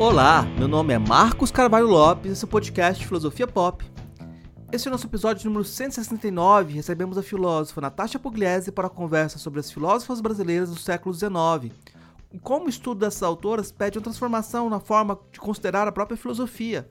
Olá, meu nome é Marcos Carvalho Lopes e esse é o podcast Filosofia Pop. Esse é o nosso episódio número 169 recebemos a filósofa Natasha Pugliese para a conversa sobre as filósofas brasileiras do século XIX como o estudo dessas autoras pede uma transformação na forma de considerar a própria filosofia.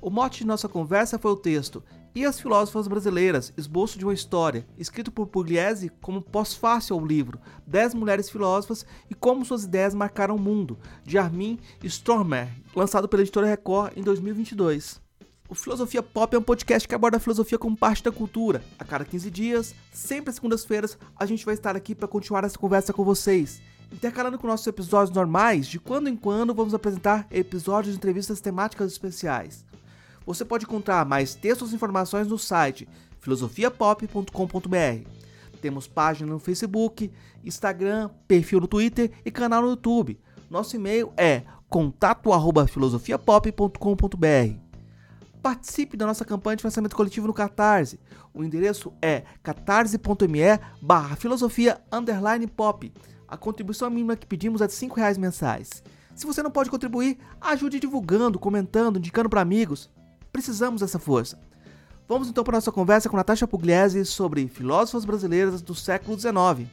O mote de nossa conversa foi o texto E as Filósofas Brasileiras, Esboço de uma História, escrito por Pugliese como pós-fácil ao livro Dez Mulheres Filósofas e Como Suas Ideias Marcaram o Mundo, de Armin Stormer, lançado pela editora Record em 2022. O Filosofia Pop é um podcast que aborda a filosofia como parte da cultura. A cada 15 dias, sempre às segundas-feiras, a gente vai estar aqui para continuar essa conversa com vocês. Intercalando com nossos episódios normais, de quando em quando vamos apresentar episódios de entrevistas temáticas especiais. Você pode encontrar mais textos e informações no site filosofiapop.com.br. Temos página no Facebook, Instagram, perfil no Twitter e canal no YouTube. Nosso e-mail é contato@filosofiapop.com.br. Participe da nossa campanha de financiamento coletivo no Catarse. O endereço é catarse.me barra filosofia pop. A contribuição mínima que pedimos é de R$ reais mensais. Se você não pode contribuir, ajude divulgando, comentando, indicando para amigos. Precisamos dessa força. Vamos então para nossa conversa com Natasha Pugliese sobre filósofas brasileiras do século XIX.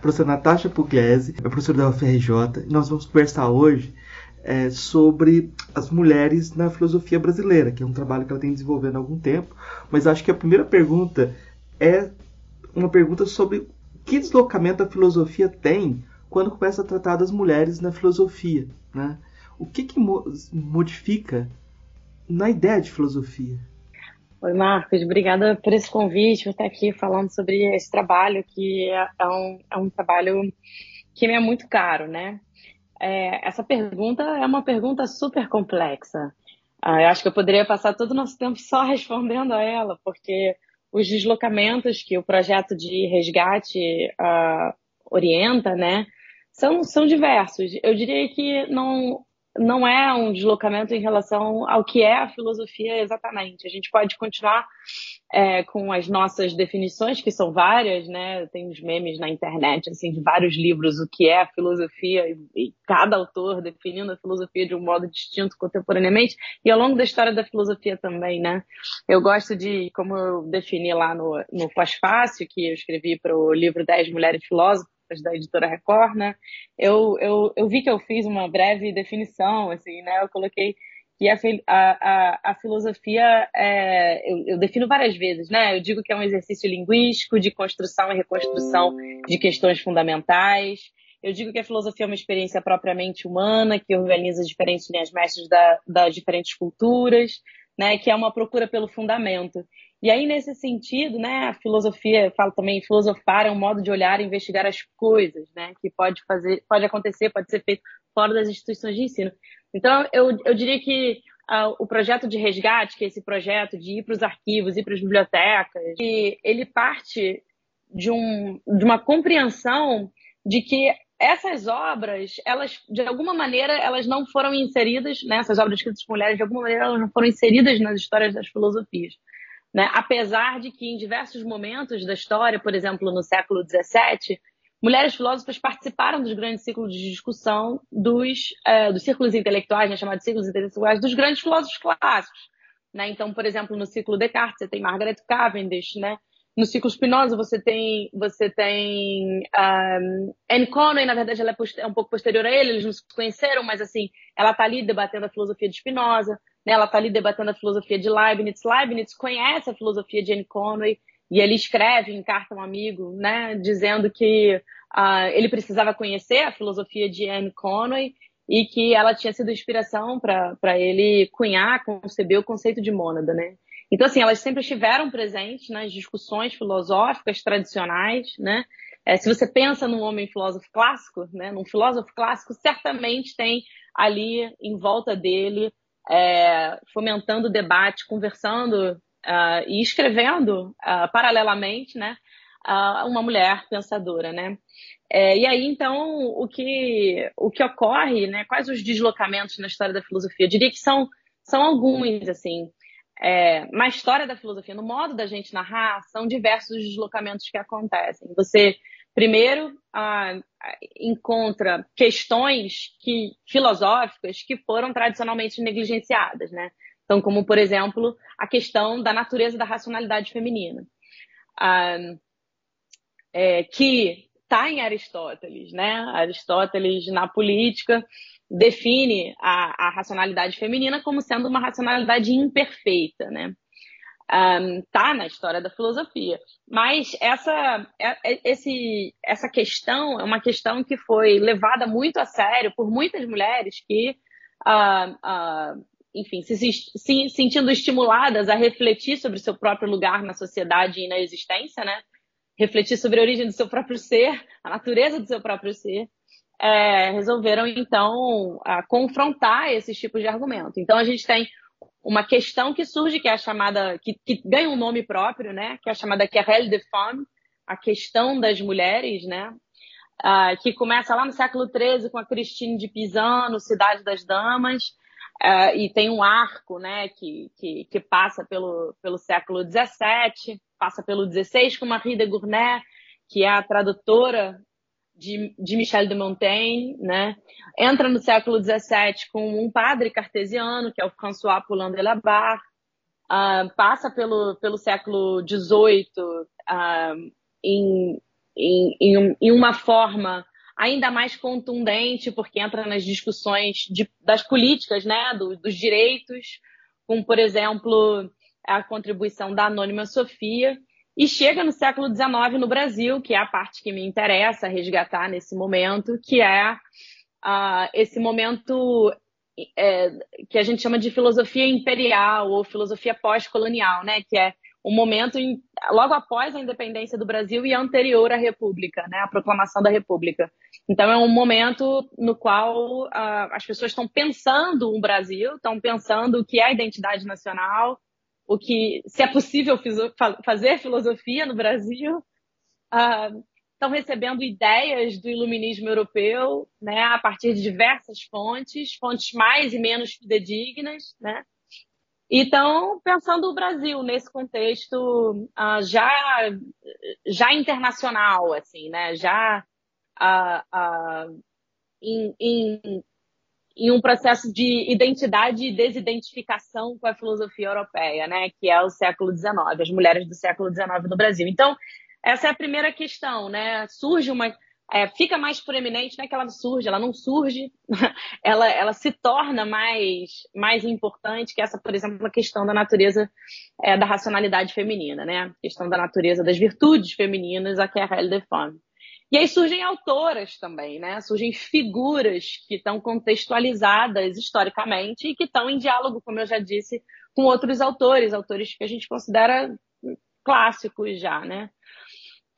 Professora Natasha Pugliese é professora da UFRJ e nós vamos conversar hoje é, sobre as mulheres na filosofia brasileira, que é um trabalho que ela tem desenvolvendo há algum tempo. Mas acho que a primeira pergunta é uma pergunta sobre que deslocamento a filosofia tem quando começa a tratar das mulheres na filosofia. Né? O que, que modifica na ideia de filosofia? Oi, Marcos, obrigada por esse convite, por estar aqui falando sobre esse trabalho, que é, é um, é um trabalho que me é muito caro, né? É, essa pergunta é uma pergunta super complexa. Ah, eu acho que eu poderia passar todo o nosso tempo só respondendo a ela, porque os deslocamentos que o projeto de resgate uh, orienta, né, são, são diversos. Eu diria que não, não é um deslocamento em relação ao que é a filosofia exatamente. A gente pode continuar é, com as nossas definições, que são várias, né? Tem uns memes na internet, assim, de vários livros, o que é a filosofia, e, e cada autor definindo a filosofia de um modo distinto contemporaneamente, e ao longo da história da filosofia também, né? Eu gosto de, como eu defini lá no, no Pós-Fácil, que eu escrevi para o livro 10 Mulheres Filósofas, da editora Record, né? Eu, eu, eu vi que eu fiz uma breve definição, assim, né? Eu coloquei que a, a, a filosofia, é, eu, eu, defino várias vezes, né? Eu digo que é um exercício linguístico de construção e reconstrução de questões fundamentais. Eu digo que a filosofia é uma experiência propriamente humana, que organiza diferentes linhas mestras da, das diferentes culturas, né? Que é uma procura pelo fundamento. E aí, nesse sentido, né, a filosofia, falo também, filosofar é um modo de olhar e investigar as coisas, né, que pode fazer, pode acontecer, pode ser feito fora das instituições de ensino. Então, eu, eu diria que uh, o projeto de resgate, que é esse projeto de ir para os arquivos, ir para as bibliotecas, ele parte de, um, de uma compreensão de que essas obras, elas, de alguma maneira, elas não foram inseridas, né, essas obras escritas por mulheres, de alguma maneira, elas não foram inseridas nas histórias das filosofias. Né? Apesar de que em diversos momentos da história, por exemplo, no século XVII, mulheres filósofas participaram dos grandes ciclos de discussão dos, uh, dos círculos intelectuais, né, chamados círculos intelectuais, dos grandes filósofos clássicos. Né? Então, por exemplo, no ciclo Descartes, você tem Margaret Cavendish, né? No ciclo Spinoza, você tem, você tem um, Anne Conway, na verdade, ela é, é, um pouco posterior a ele, eles não se conheceram, mas assim, ela está ali debatendo a filosofia de Spinoza. Né? Ela está ali debatendo a filosofia de Leibniz. Leibniz conhece a filosofia de Anne Conway e ele escreve em carta a um amigo, né, dizendo que uh, ele precisava conhecer a filosofia de Anne Conway e que ela tinha sido inspiração para ele cunhar, conceber o conceito de mônada, né? Então, assim, elas sempre estiveram presentes nas discussões filosóficas tradicionais, né? É, se você pensa num homem filósofo clássico, né, num filósofo clássico, certamente tem ali em volta dele é, fomentando debate, conversando uh, e escrevendo uh, paralelamente, né? uma mulher pensadora, né? É, e aí, então, o que, o que ocorre, né? Quais os deslocamentos na história da filosofia? Eu diria que são, são alguns, assim. É, na história da filosofia, no modo da gente narrar, são diversos deslocamentos que acontecem. Você, primeiro, ah, encontra questões que, filosóficas que foram tradicionalmente negligenciadas, né? Então, como, por exemplo, a questão da natureza da racionalidade feminina. Ah, é, que está em Aristóteles, né? Aristóteles, na política, define a, a, racionalidade feminina como sendo uma racionalidade imperfeita, né? Um, tá na história da filosofia, mas essa, é, é, esse, essa questão é uma questão que foi levada muito a sério por muitas mulheres que, uh, uh, enfim, se, se, sentindo estimuladas a refletir sobre seu próprio lugar na sociedade e na existência, né? Refletir sobre a origem do seu próprio ser, a natureza do seu próprio ser, é, resolveram então confrontar esses tipos de argumento. Então a gente tem uma questão que surge que é a chamada que, que ganha um nome próprio, né? Que é a chamada querelle de femme, a questão das mulheres, né? Que começa lá no século XIII com a Christine de Pisano, Cidade das Damas, uh, e tem um arco, né? Que, que, que passa pelo, pelo século XVII passa pelo 16 com Marie de Gournay, que é a tradutora de, de Michel de Montaigne, né? Entra no século 17 com um padre cartesiano, que é o François Poulain de la Barre. Uh, passa pelo, pelo século 18 uh, ah, em, em, em, uma forma ainda mais contundente, porque entra nas discussões de, das políticas, né? Do, dos direitos, como, por exemplo, a contribuição da Anônima Sofia, e chega no século XIX no Brasil, que é a parte que me interessa resgatar nesse momento, que é uh, esse momento é, que a gente chama de filosofia imperial ou filosofia pós-colonial, né? Que é um momento em, logo após a independência do Brasil e anterior à República, né? A proclamação da República. Então é um momento no qual uh, as pessoas estão pensando o Brasil, estão pensando o que é a identidade nacional, o que se é possível fazer filosofia no Brasil. Uh, estão recebendo ideias do iluminismo europeu, né, a partir de diversas fontes, fontes mais e menos fidedignas, né? E estão pensando o Brasil nesse contexto uh, já já internacional, assim, né? Já uh, em, em em um processo de identidade e desidentificação com a filosofia europeia, né, que é o século XIX, as mulheres do século XIX no Brasil. Então, essa é a primeira questão, né? Surge uma é, fica mais proeminente, não é que ela surge, ela não surge, ela, ela se torna mais, mais importante que essa, por exemplo, a questão da natureza é, da racionalidade feminina, né? A questão da natureza das virtudes femininas, a que é a Helle de Femme. E aí surgem autoras também, né? Surgem figuras que estão contextualizadas historicamente e que estão em diálogo, como eu já disse, com outros autores, autores que a gente considera clássicos já, né?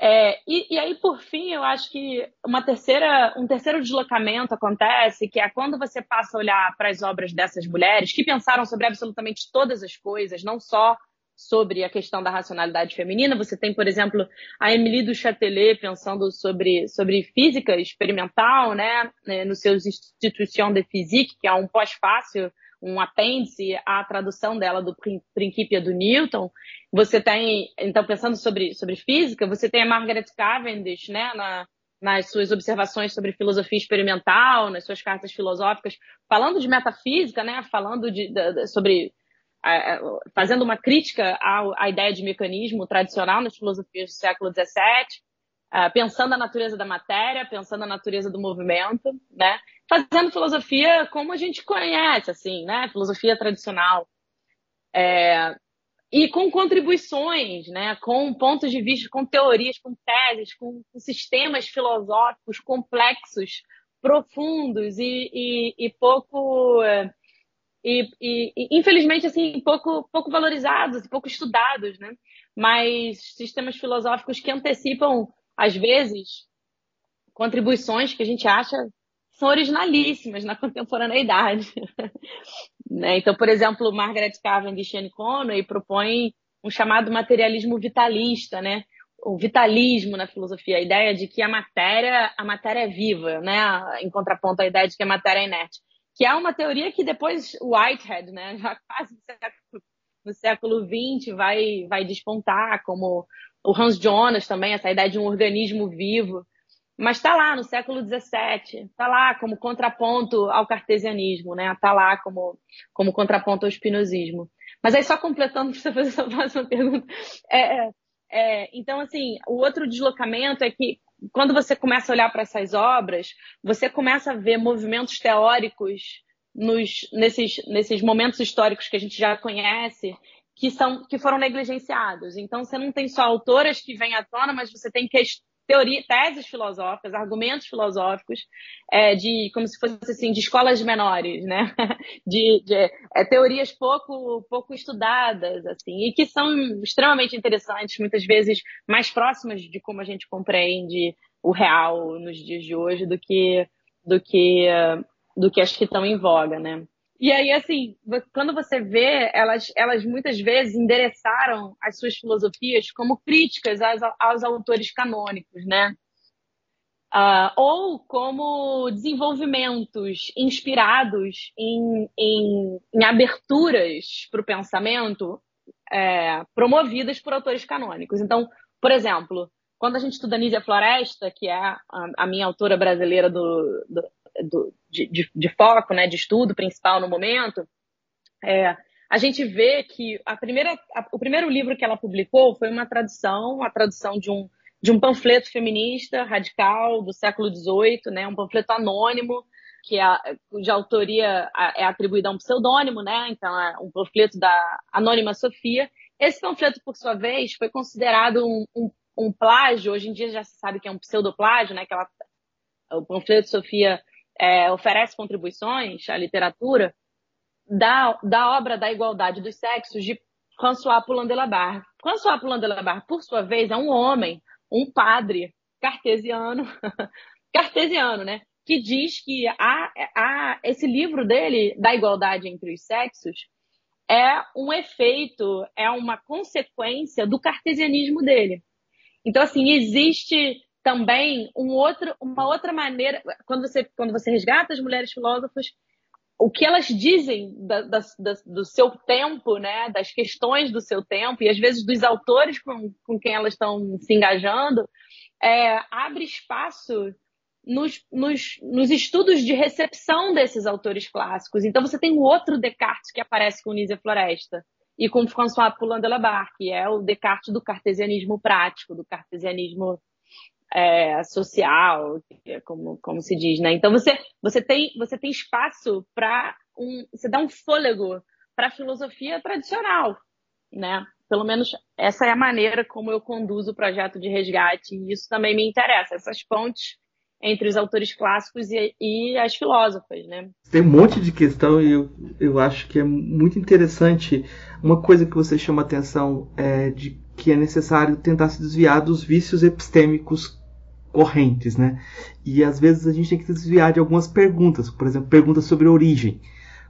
É, e, e, aí, por fim, eu acho que uma terceira, um terceiro deslocamento acontece, que é quando você passa a olhar para as obras dessas mulheres que pensaram sobre absolutamente todas as coisas, não só sobre a questão da racionalidade feminina. Você tem, por exemplo, a Emily du Châtelet pensando sobre, sobre física experimental, né, né nos seus Institutions de Physique, que é um pós-fácil, um apêndice à tradução dela do Principia do Newton. Você tem, então, pensando sobre, sobre física, você tem a Margaret Cavendish, né, na, nas suas observações sobre filosofia experimental, nas suas cartas filosóficas, falando de metafísica, né, falando de, de sobre fazendo uma crítica à, ideia de mecanismo tradicional nas filosofias do século XVII, pensando a natureza da matéria, pensando a natureza do movimento, né? Fazendo filosofia como a gente conhece, assim, né? Filosofia tradicional. É, e com contribuições, né? Com pontos de vista, com teorias, com teses, com, sistemas filosóficos complexos, profundos e, e, e pouco e, e, infelizmente assim pouco pouco valorizados e pouco estudados, né? Mas sistemas filosóficos que antecipam às vezes contribuições que a gente acha são originalíssimas na contemporaneidade. né? Então, por exemplo, Margaret Cavendish e Conway propõem um chamado materialismo vitalista, né? o vitalismo na filosofia, a ideia de que a matéria, a matéria é viva, né? Em contraponto à ideia de que a matéria é inerte, que é uma teoria que depois Whitehead, né, já quase no século, XX vai vai despontar, como o Hans Jonas também, essa ideia de um organismo vivo. Mas está lá no século XVII, está lá como contraponto ao cartesianismo, né? Está lá como, como contraponto ao espinosismo. Mas aí só completando para você fazer essa próxima pergunta, é, é é, então, assim, o outro deslocamento é que quando você começa a olhar para essas obras, você começa a ver movimentos teóricos nos, nesses, nesses momentos históricos que a gente já conhece, que, são, que foram negligenciados. Então, você não tem só autoras que vêm à tona, mas você tem teoria, teses filosóficas, argumentos filosóficos, é, de como se fosse assim, de escolas menores, né? De, de é, teorias pouco, pouco estudadas, assim, e que são extremamente interessantes, muitas vezes mais próximas de como a gente compreende o real nos dias de hoje do que do que do que as que estão em voga, né? E aí, assim, quando você vê, elas, elas muitas vezes endereçaram as suas filosofias como críticas aos, aos autores canônicos, né? Uh, ou como desenvolvimentos inspirados em, em, em aberturas para o pensamento é, promovidas por autores canônicos. Então, por exemplo, quando a gente estuda Nízia Floresta, que é a, a minha autora brasileira do, do, do, de, de, de, foco, né, de estudo principal no momento, é, a gente vê que a primeira, a, o primeiro livro que ela publicou foi uma tradução, a tradução de um, de um panfleto feminista radical do século XVIII, né, um panfleto anônimo, que é de autoria é atribuída a um pseudônimo, né, então é um panfleto da Anônima Sofia. Esse panfleto, por sua vez, foi considerado um, um, um plágio, hoje em dia já se sabe que é um pseudoplágio, né, que ela, o panfleto Sofia é, oferece contribuições à literatura da, da obra da igualdade dos sexos de François Poulain de la Barre. François Poulain de la Barre, por sua vez, é um homem, um padre cartesiano, cartesiano, né? Que diz que a, esse livro dele, da igualdade entre os sexos, é um efeito, é uma consequência do cartesianismo dele. Então, assim, existe também um outro, uma outra maneira, quando você, quando você resgata as mulheres filósofas, o que elas dizem da, da, da, do seu tempo, né, das questões do seu tempo, e às vezes dos autores com, com quem elas estão se engajando, é, abre espaço nos, nos, nos, estudos de recepção desses autores clássicos. Então você tem o outro Descartes que aparece com Nízia Floresta e com François Poulain de la Barre, que é o Descartes do cartesianismo prático, do cartesianismo é, social, como, como se diz, né? Então você, você, tem, você tem espaço para um. Você dá um fôlego para a filosofia tradicional, né? Pelo menos essa é a maneira como eu conduzo o projeto de resgate, e isso também me interessa, essas pontes entre os autores clássicos e, e as filósofas, né? Tem um monte de questão e eu, eu acho que é muito interessante. Uma coisa que você chama atenção é de que é necessário tentar se desviar dos vícios epistêmicos correntes, né? E às vezes a gente tem que desviar de algumas perguntas, por exemplo, perguntas sobre origem.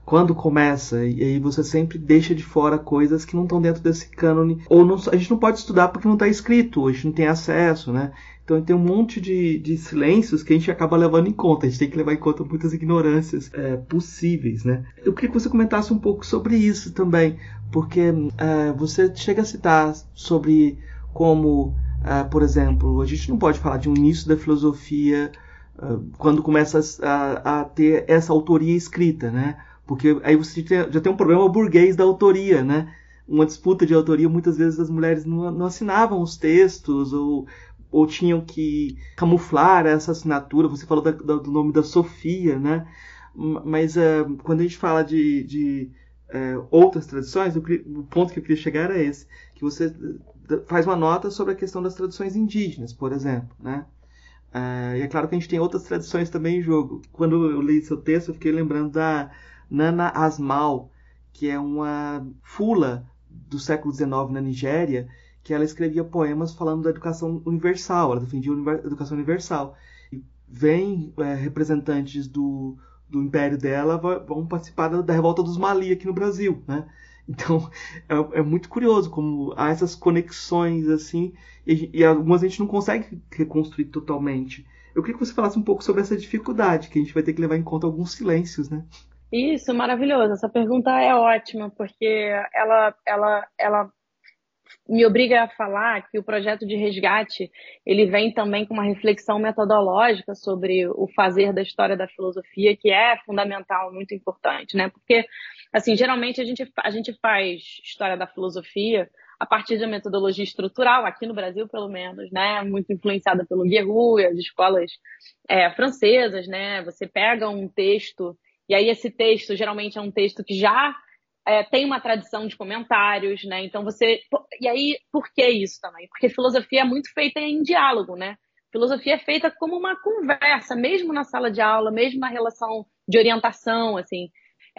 Quando começa, e aí você sempre deixa de fora coisas que não estão dentro desse cânone, ou não, a gente não pode estudar porque não está escrito, a gente não tem acesso, né? Então tem um monte de, de silêncios que a gente acaba levando em conta. A gente tem que levar em conta muitas ignorâncias é, possíveis, né? Eu queria que você comentasse um pouco sobre isso também, porque é, você chega a citar sobre como Uh, por exemplo, a gente não pode falar de um início da filosofia uh, quando começa a, a, ter essa autoria escrita, né? Porque aí você já tem um problema burguês da autoria, né? Uma disputa de autoria, muitas vezes as mulheres não, não assinavam os textos ou, ou tinham que camuflar essa assinatura. Você falou da, da, do nome da Sofia, né? Mas uh, quando a gente fala de, de outras tradições, o, o ponto que eu queria chegar é esse, que você faz uma nota sobre a questão das tradições indígenas, por exemplo, né? Uh, e é claro que a gente tem outras tradições também em jogo. Quando eu li seu texto, eu fiquei lembrando da Nana Asmal, que é uma fula do século XIX na Nigéria, que ela escrevia poemas falando da educação universal, ela defendia a educação universal. E vem é, representantes do, do império dela vão participar da, da revolta dos Mali aqui no Brasil, né? Então é, é muito curioso como há essas conexões assim e, e, algumas a gente não consegue reconstruir totalmente. Eu queria que você falasse um pouco sobre essa dificuldade, que a gente vai ter que levar em conta alguns silêncios, né? Isso, maravilhoso. Essa pergunta é ótima, porque ela, ela, ela me obriga a falar que o projeto de resgate ele vem também com uma reflexão metodológica sobre o fazer da história da filosofia, que é fundamental, muito importante, né? Porque, assim, geralmente a gente, a gente faz história da filosofia a partir da metodologia estrutural, aqui no Brasil, pelo menos, né? Muito influenciada pelo Guerrero e as escolas é, francesas, né? Você pega um texto, e aí esse texto geralmente é um texto que já é, tem uma tradição de comentários, né? Então você. E aí, por que isso também? Porque filosofia é muito feita em diálogo, né? Filosofia é feita como uma conversa, mesmo na sala de aula, mesmo na relação de orientação, assim.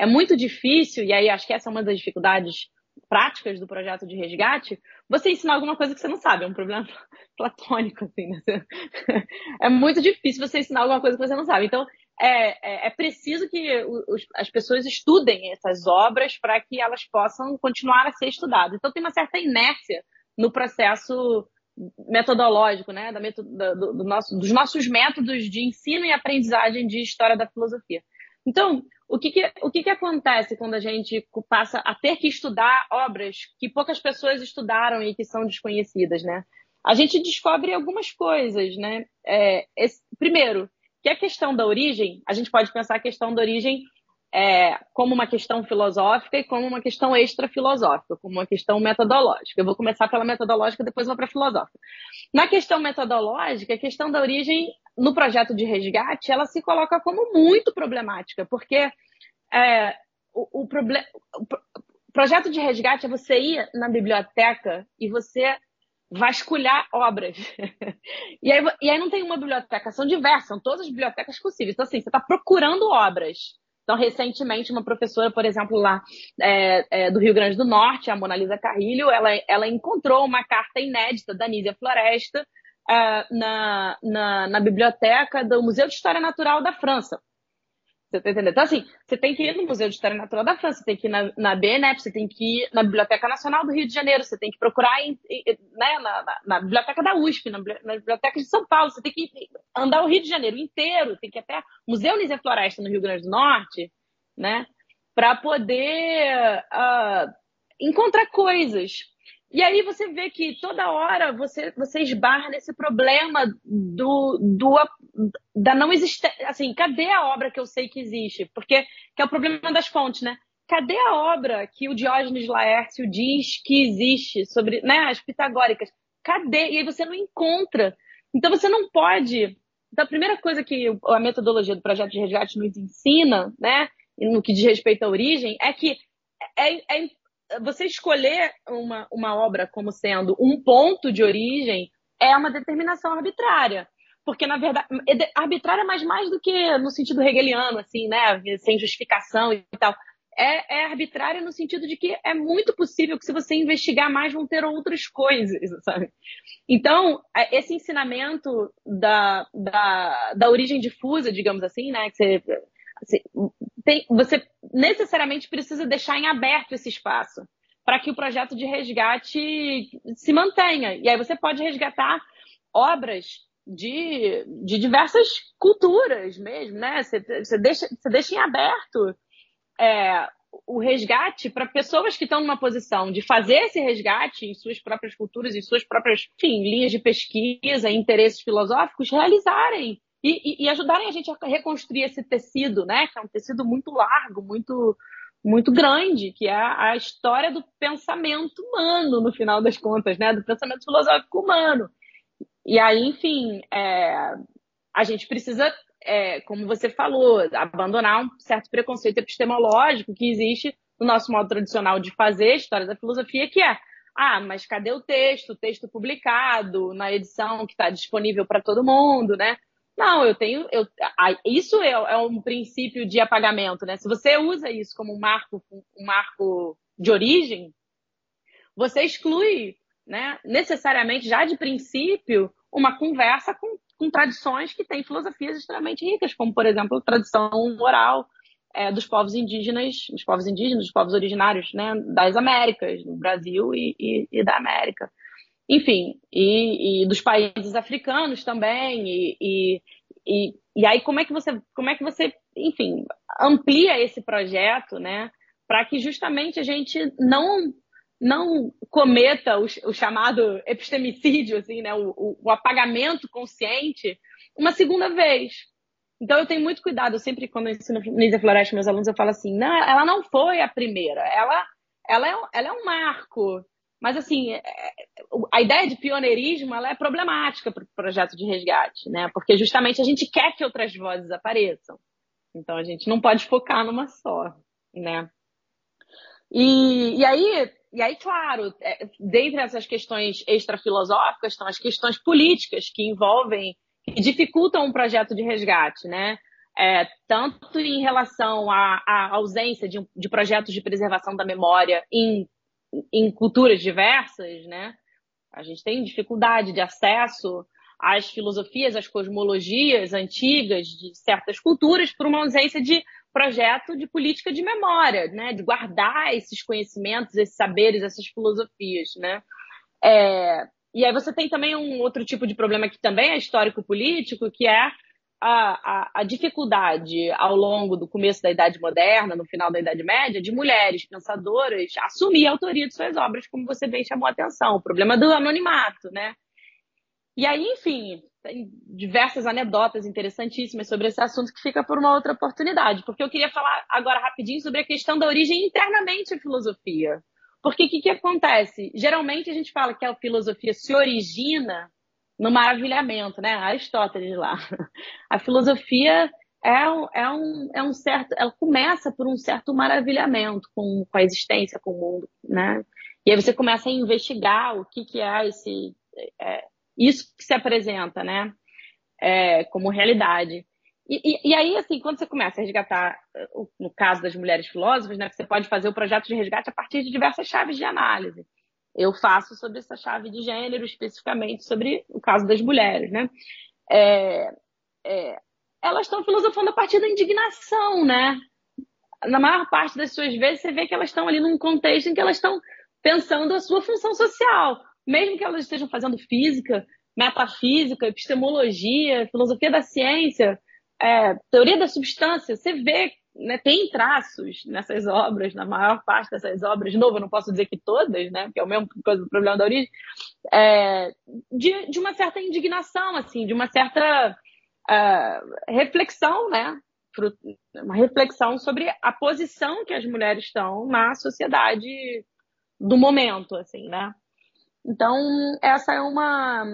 É muito difícil, e aí acho que essa é uma das dificuldades práticas do projeto de resgate, você ensinar alguma coisa que você não sabe. É um problema platônico, assim, né? É muito difícil você ensinar alguma coisa que você não sabe. Então, é, é, é preciso que os, as pessoas estudem essas obras para que elas possam continuar a ser estudadas. Então, tem uma certa inércia no processo metodológico, né, da metodo, do, do nosso, dos nossos métodos de ensino e aprendizagem de história da filosofia. Então, o que, que, o que, que acontece quando a gente passa a ter que estudar obras que poucas pessoas estudaram e que são desconhecidas, né? A gente descobre algumas coisas, né? É, esse, primeiro, que a questão da origem, a gente pode pensar a questão da origem é, como uma questão filosófica e como uma questão extra-filosófica, como uma questão metodológica. Eu vou começar pela metodológica, depois vou para a filosófica. Na questão metodológica, a questão da origem no projeto de resgate, ela se coloca como muito problemática, porque é, o, o, proble o projeto de resgate é você ir na biblioteca e você vasculhar obras. e, aí, e aí não tem uma biblioteca, são diversas, são todas as bibliotecas possíveis. Então, assim, você está procurando obras. Então, recentemente, uma professora, por exemplo, lá é, é, do Rio Grande do Norte, a Mona Lisa Carrilho, ela, ela encontrou uma carta inédita da Nízia Floresta uh, na, na, na biblioteca do Museu de História Natural da França. Você tá entendendo? Então, assim, você tem que ir no Museu de História Natural da França, você tem que ir na, na BNEP, você tem que ir na Biblioteca Nacional do Rio de Janeiro, você tem que procurar em, né, na, na, na, Biblioteca da USP, na, na, Biblioteca de São Paulo, você tem que andar o Rio de Janeiro inteiro, tem que ir até Museu Nise Floresta no Rio Grande do Norte, né, para poder uh, encontrar coisas. E aí você vê que toda hora você, você esbarra nesse problema do, do da não existência. Assim, cadê a obra que eu sei que existe? Porque que é o problema das fontes, né? Cadê a obra que o Diógenes Laércio diz que existe sobre né, as pitagóricas? Cadê? E aí você não encontra. Então você não pode. Então a primeira coisa que a metodologia do projeto de resgate nos ensina, né, no que diz respeito à origem, é que é, é você escolher uma, uma obra como sendo um ponto de origem é uma determinação arbitrária. Porque, na verdade, arbitrária, mas mais do que no sentido hegeliano, assim, né? Sem justificação e tal. É, é arbitrária no sentido de que é muito possível que, se você investigar mais, vão ter outras coisas, sabe? Então, é, esse ensinamento da, da, da origem difusa, digamos assim, né? Que você Assim, tem, você necessariamente precisa deixar em aberto esse espaço para que o projeto de resgate se mantenha. E aí você pode resgatar obras de, de diversas culturas mesmo, né? Você, você, deixa, você deixa em aberto é, o resgate para pessoas que estão numa posição de fazer esse resgate em suas próprias culturas, em suas próprias enfim, linhas de pesquisa, interesses filosóficos, realizarem e, e, ajudarem a gente a reconstruir esse tecido, né? Que é um tecido muito largo, muito muito grande, que é a história do pensamento humano, no final das contas, né? Do pensamento filosófico humano. E aí, enfim, é, a gente precisa, é, como você falou, abandonar um certo preconceito epistemológico que existe no nosso modo tradicional de fazer história da filosofia, que é ah, mas cadê o texto, o texto publicado na edição que está disponível para todo mundo, né? Não, eu tenho. Eu, isso é, é, um princípio de apagamento, né? Se você usa isso como um marco, um marco de origem, você exclui, né, necessariamente, já de princípio, uma conversa com, com tradições que têm filosofias extremamente ricas, como, por exemplo, a tradição oral é, dos povos indígenas, dos povos indígenas, dos povos originários né, das Américas, do Brasil e, e, e da América. Enfim, e, e, dos países africanos também, e, e, e aí como é que você, como é que você, enfim, amplia esse projeto, né, para que justamente a gente não não cometa o, o chamado epistemicídio, assim, né, o, o, apagamento consciente, uma segunda vez. Então eu tenho muito cuidado, eu sempre quando eu ensino Nízia Floresta meus alunos, eu falo assim, não, ela não foi a primeira, ela, ela, é, ela é um marco. Mas assim, é, a ideia de pioneirismo ela é problemática para o projeto de resgate, né? Porque justamente a gente quer que outras vozes apareçam. Então a gente não pode focar numa só, né? E, e aí, e aí, claro, é, dentre essas questões extrafilosóficas estão as questões políticas que envolvem que dificultam um projeto de resgate, né? É, tanto em relação à, à ausência de, de, projetos de preservação da memória em, em culturas diversas, né? A gente tem dificuldade de acesso às filosofias, às cosmologias antigas de certas culturas por uma ausência de projeto de política de memória, né? De guardar esses conhecimentos, esses saberes, essas filosofias, né? É, e aí você tem também um outro tipo de problema que também é histórico-político, que é a, a, a, dificuldade ao longo do começo da Idade Moderna, no final da Idade Média, de mulheres pensadoras assumir a autoria de suas obras, como você bem chamou a atenção, o problema do anonimato, né? E aí, enfim, tem diversas anedotas interessantíssimas sobre esse assunto que fica por uma outra oportunidade, porque eu queria falar agora rapidinho sobre a questão da origem internamente à filosofia. Porque o que, que acontece? Geralmente a gente fala que a filosofia se origina no maravilhamento, né? Aristóteles lá. A filosofia é é um, é um certo. Ela começa por um certo maravilhamento com, com a existência, com o mundo, né? E aí você começa a investigar o que, que é esse. É, isso que se apresenta, né? É, como realidade. E, e, e, aí, assim, quando você começa a resgatar, no caso das mulheres filósofas, né, você pode fazer o projeto de resgate a partir de diversas chaves de análise. Eu faço sobre essa chave de gênero, especificamente sobre o caso das mulheres, né? É, é, elas estão filosofando a partir da indignação, né? Na maior parte das suas vezes, você vê que elas estão ali num contexto em que elas estão pensando a sua função social. Mesmo que elas estejam fazendo física, metafísica, epistemologia, filosofia da ciência, é, teoria da substância, você vê, né, tem traços nessas obras, na maior parte dessas obras, de novo, eu não posso dizer que todas, né, que é o mesmo coisa do problema da origem, é, de, de uma certa indignação, assim, de uma certa uh, reflexão, né, uma reflexão sobre a posição que as mulheres estão na sociedade do momento, assim, né. Então, essa é uma,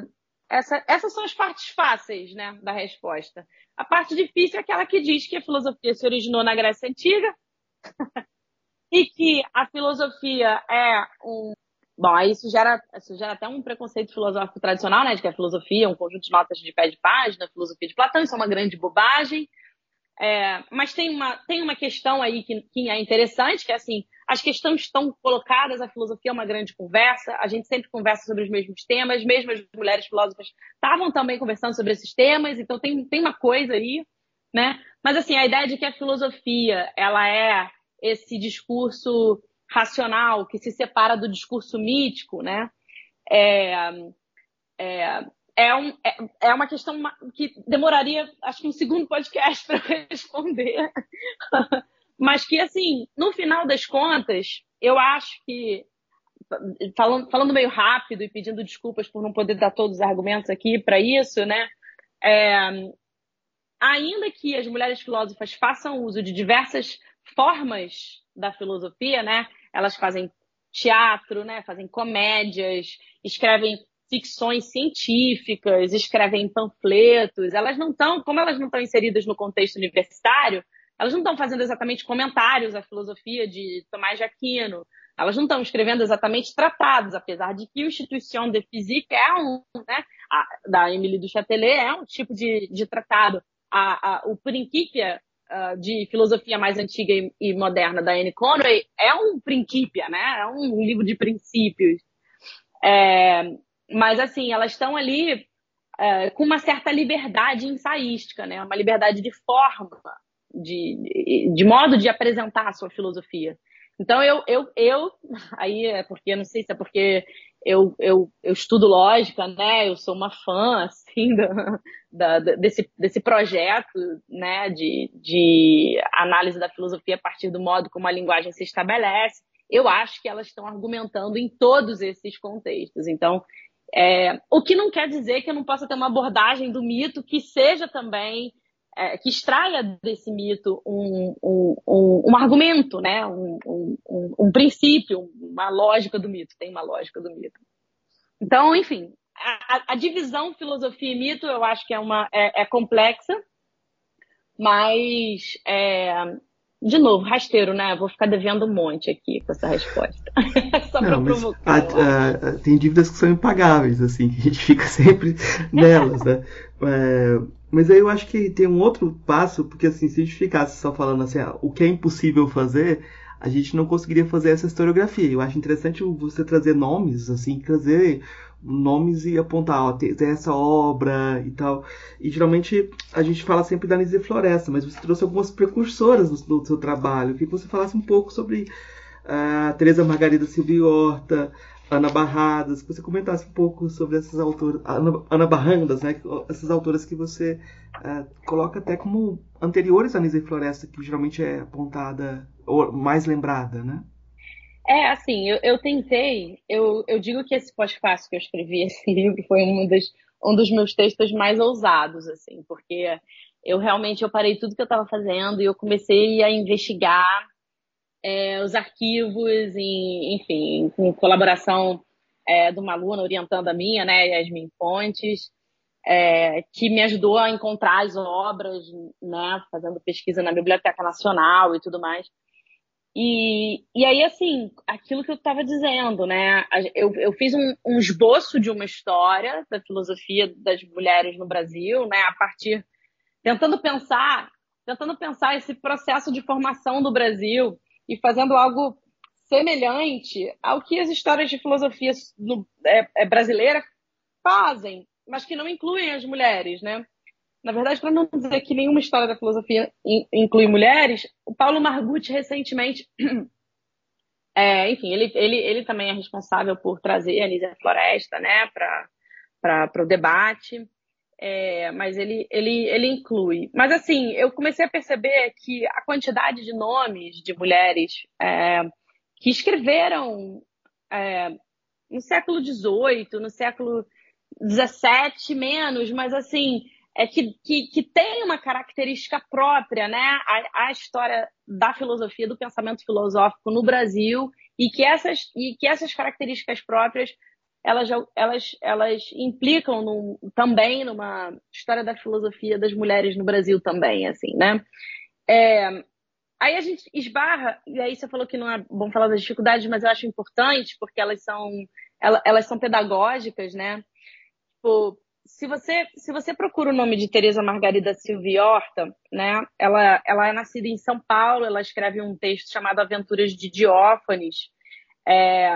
essa, essas são as partes fáceis né, da resposta. A parte difícil é aquela que diz que a filosofia se originou na Grécia Antiga e que a filosofia é um. Bom, isso gera, isso gera até um preconceito filosófico tradicional, né? De que a filosofia é um conjunto de notas de pé de página, filosofia de Platão, isso é uma grande bobagem. É, mas tem uma, tem uma questão aí que, que é interessante, que é assim, as questões estão colocadas, a filosofia é uma grande conversa, a gente sempre conversa sobre os mesmos temas, mesmo as mulheres filósofas estavam também conversando sobre esses temas, então tem, tem uma coisa aí, né? Mas assim, a ideia de que a filosofia, ela é esse discurso racional que se separa do discurso mítico, né? É, é, é, um, é, é uma questão que demoraria, acho que um segundo podcast para responder. Mas que, assim, no final das contas, eu acho que, falando, falando meio rápido e pedindo desculpas por não poder dar todos os argumentos aqui para isso, né? É, ainda que as mulheres filósofas façam uso de diversas formas da filosofia, né? Elas fazem teatro, né? Fazem comédias, escrevem ficções científicas, escrevem panfletos. Elas não estão, como elas não estão inseridas no contexto universitário, elas não estão fazendo exatamente comentários à filosofia de Tomás de Aquino, elas não estão escrevendo exatamente tratados, apesar de que o Institution de Physique é um, né, a, da Emily du Châtelet é um tipo de, de tratado. A, a, o Principia uh, de filosofia mais antiga e, e, moderna da Anne Conway é um Principia, né, é um livro de princípios. É, mas, assim, elas estão ali é, com uma certa liberdade ensaística, né, uma liberdade de forma, de, de modo de apresentar a sua filosofia. Então eu, eu, eu aí é porque não sei se é porque eu, eu, eu estudo lógica, né? Eu sou uma fã assim da, da, desse, desse projeto, né? De, de análise da filosofia a partir do modo como a linguagem se estabelece. Eu acho que elas estão argumentando em todos esses contextos. Então, é, o que não quer dizer que eu não possa ter uma abordagem do mito que seja também é, que extraia desse mito um, um, um, um argumento, né? Um, um, princípio, uma lógica do mito. Tem uma lógica do mito. Então, enfim, a, a divisão filosofia e mito eu acho que é, uma, é, é complexa, mas é, de novo, rasteiro, né? Vou ficar devendo um monte aqui com essa resposta. Só Não, provocar. A, a, tem dívidas que são impagáveis, assim, que a gente fica sempre nelas, né? Mas aí eu acho que tem um outro passo, porque assim, se a gente ficasse só falando assim, ah, o que é impossível fazer, a gente não conseguiria fazer essa historiografia. Eu acho interessante você trazer nomes, assim, trazer nomes e apontar, ó, tem, essa obra e tal. E geralmente a gente fala sempre da Nise Floresta, mas você trouxe algumas precursoras do, do seu trabalho. Eu queria que você falasse um pouco sobre a uh, Teresa Margarida Silvia Horta, Ana Barradas, que você comentasse um pouco sobre essas autoras, Ana, Ana Barrandas, né? Essas autoras que você uh, coloca até como anteriores à Nise Floresta, que geralmente é apontada ou mais lembrada, né? É, assim, eu, eu tentei, eu, eu digo que esse pós-fácil que eu escrevi, esse livro, foi um dos, um dos meus textos mais ousados, assim, porque eu realmente eu parei tudo que eu estava fazendo e eu comecei a investigar é, os arquivos, enfim, com colaboração é, de uma aluna orientando a minha, né, Yasmin Pontes, é, que me ajudou a encontrar as obras, né, fazendo pesquisa na Biblioteca Nacional e tudo mais. E, e aí, assim, aquilo que eu estava dizendo, né? Eu, eu fiz um, um, esboço de uma história da filosofia das mulheres no Brasil, né? A partir. tentando pensar, tentando pensar esse processo de formação do Brasil e fazendo algo semelhante ao que as histórias de filosofia no, é, é, brasileira fazem, mas que não incluem as mulheres, né? Na verdade, para não dizer que nenhuma história da filosofia inclui mulheres, o Paulo Margutti recentemente, é, enfim, ele, ele, ele também é responsável por trazer a Nízia Floresta, né, para o debate, é, mas ele, ele, ele inclui. Mas assim, eu comecei a perceber que a quantidade de nomes de mulheres é, que escreveram é, no século XVIII, no século XVII menos, mas assim é que, que, que tem uma característica própria, né? A, a, história da filosofia, do pensamento filosófico no Brasil, e que essas, e que essas características próprias elas, elas, elas implicam num, também numa história da filosofia das mulheres no Brasil também, assim, né? É, aí a gente esbarra, e aí você falou que não é bom falar das dificuldades, mas eu acho importante, porque elas são, elas, são pedagógicas, né? Tipo, se você, se você procura o nome de Teresa Margarida Silvia Horta, né, ela, ela é nascida em São Paulo, ela escreve um texto chamado Aventuras de Diófanes, é,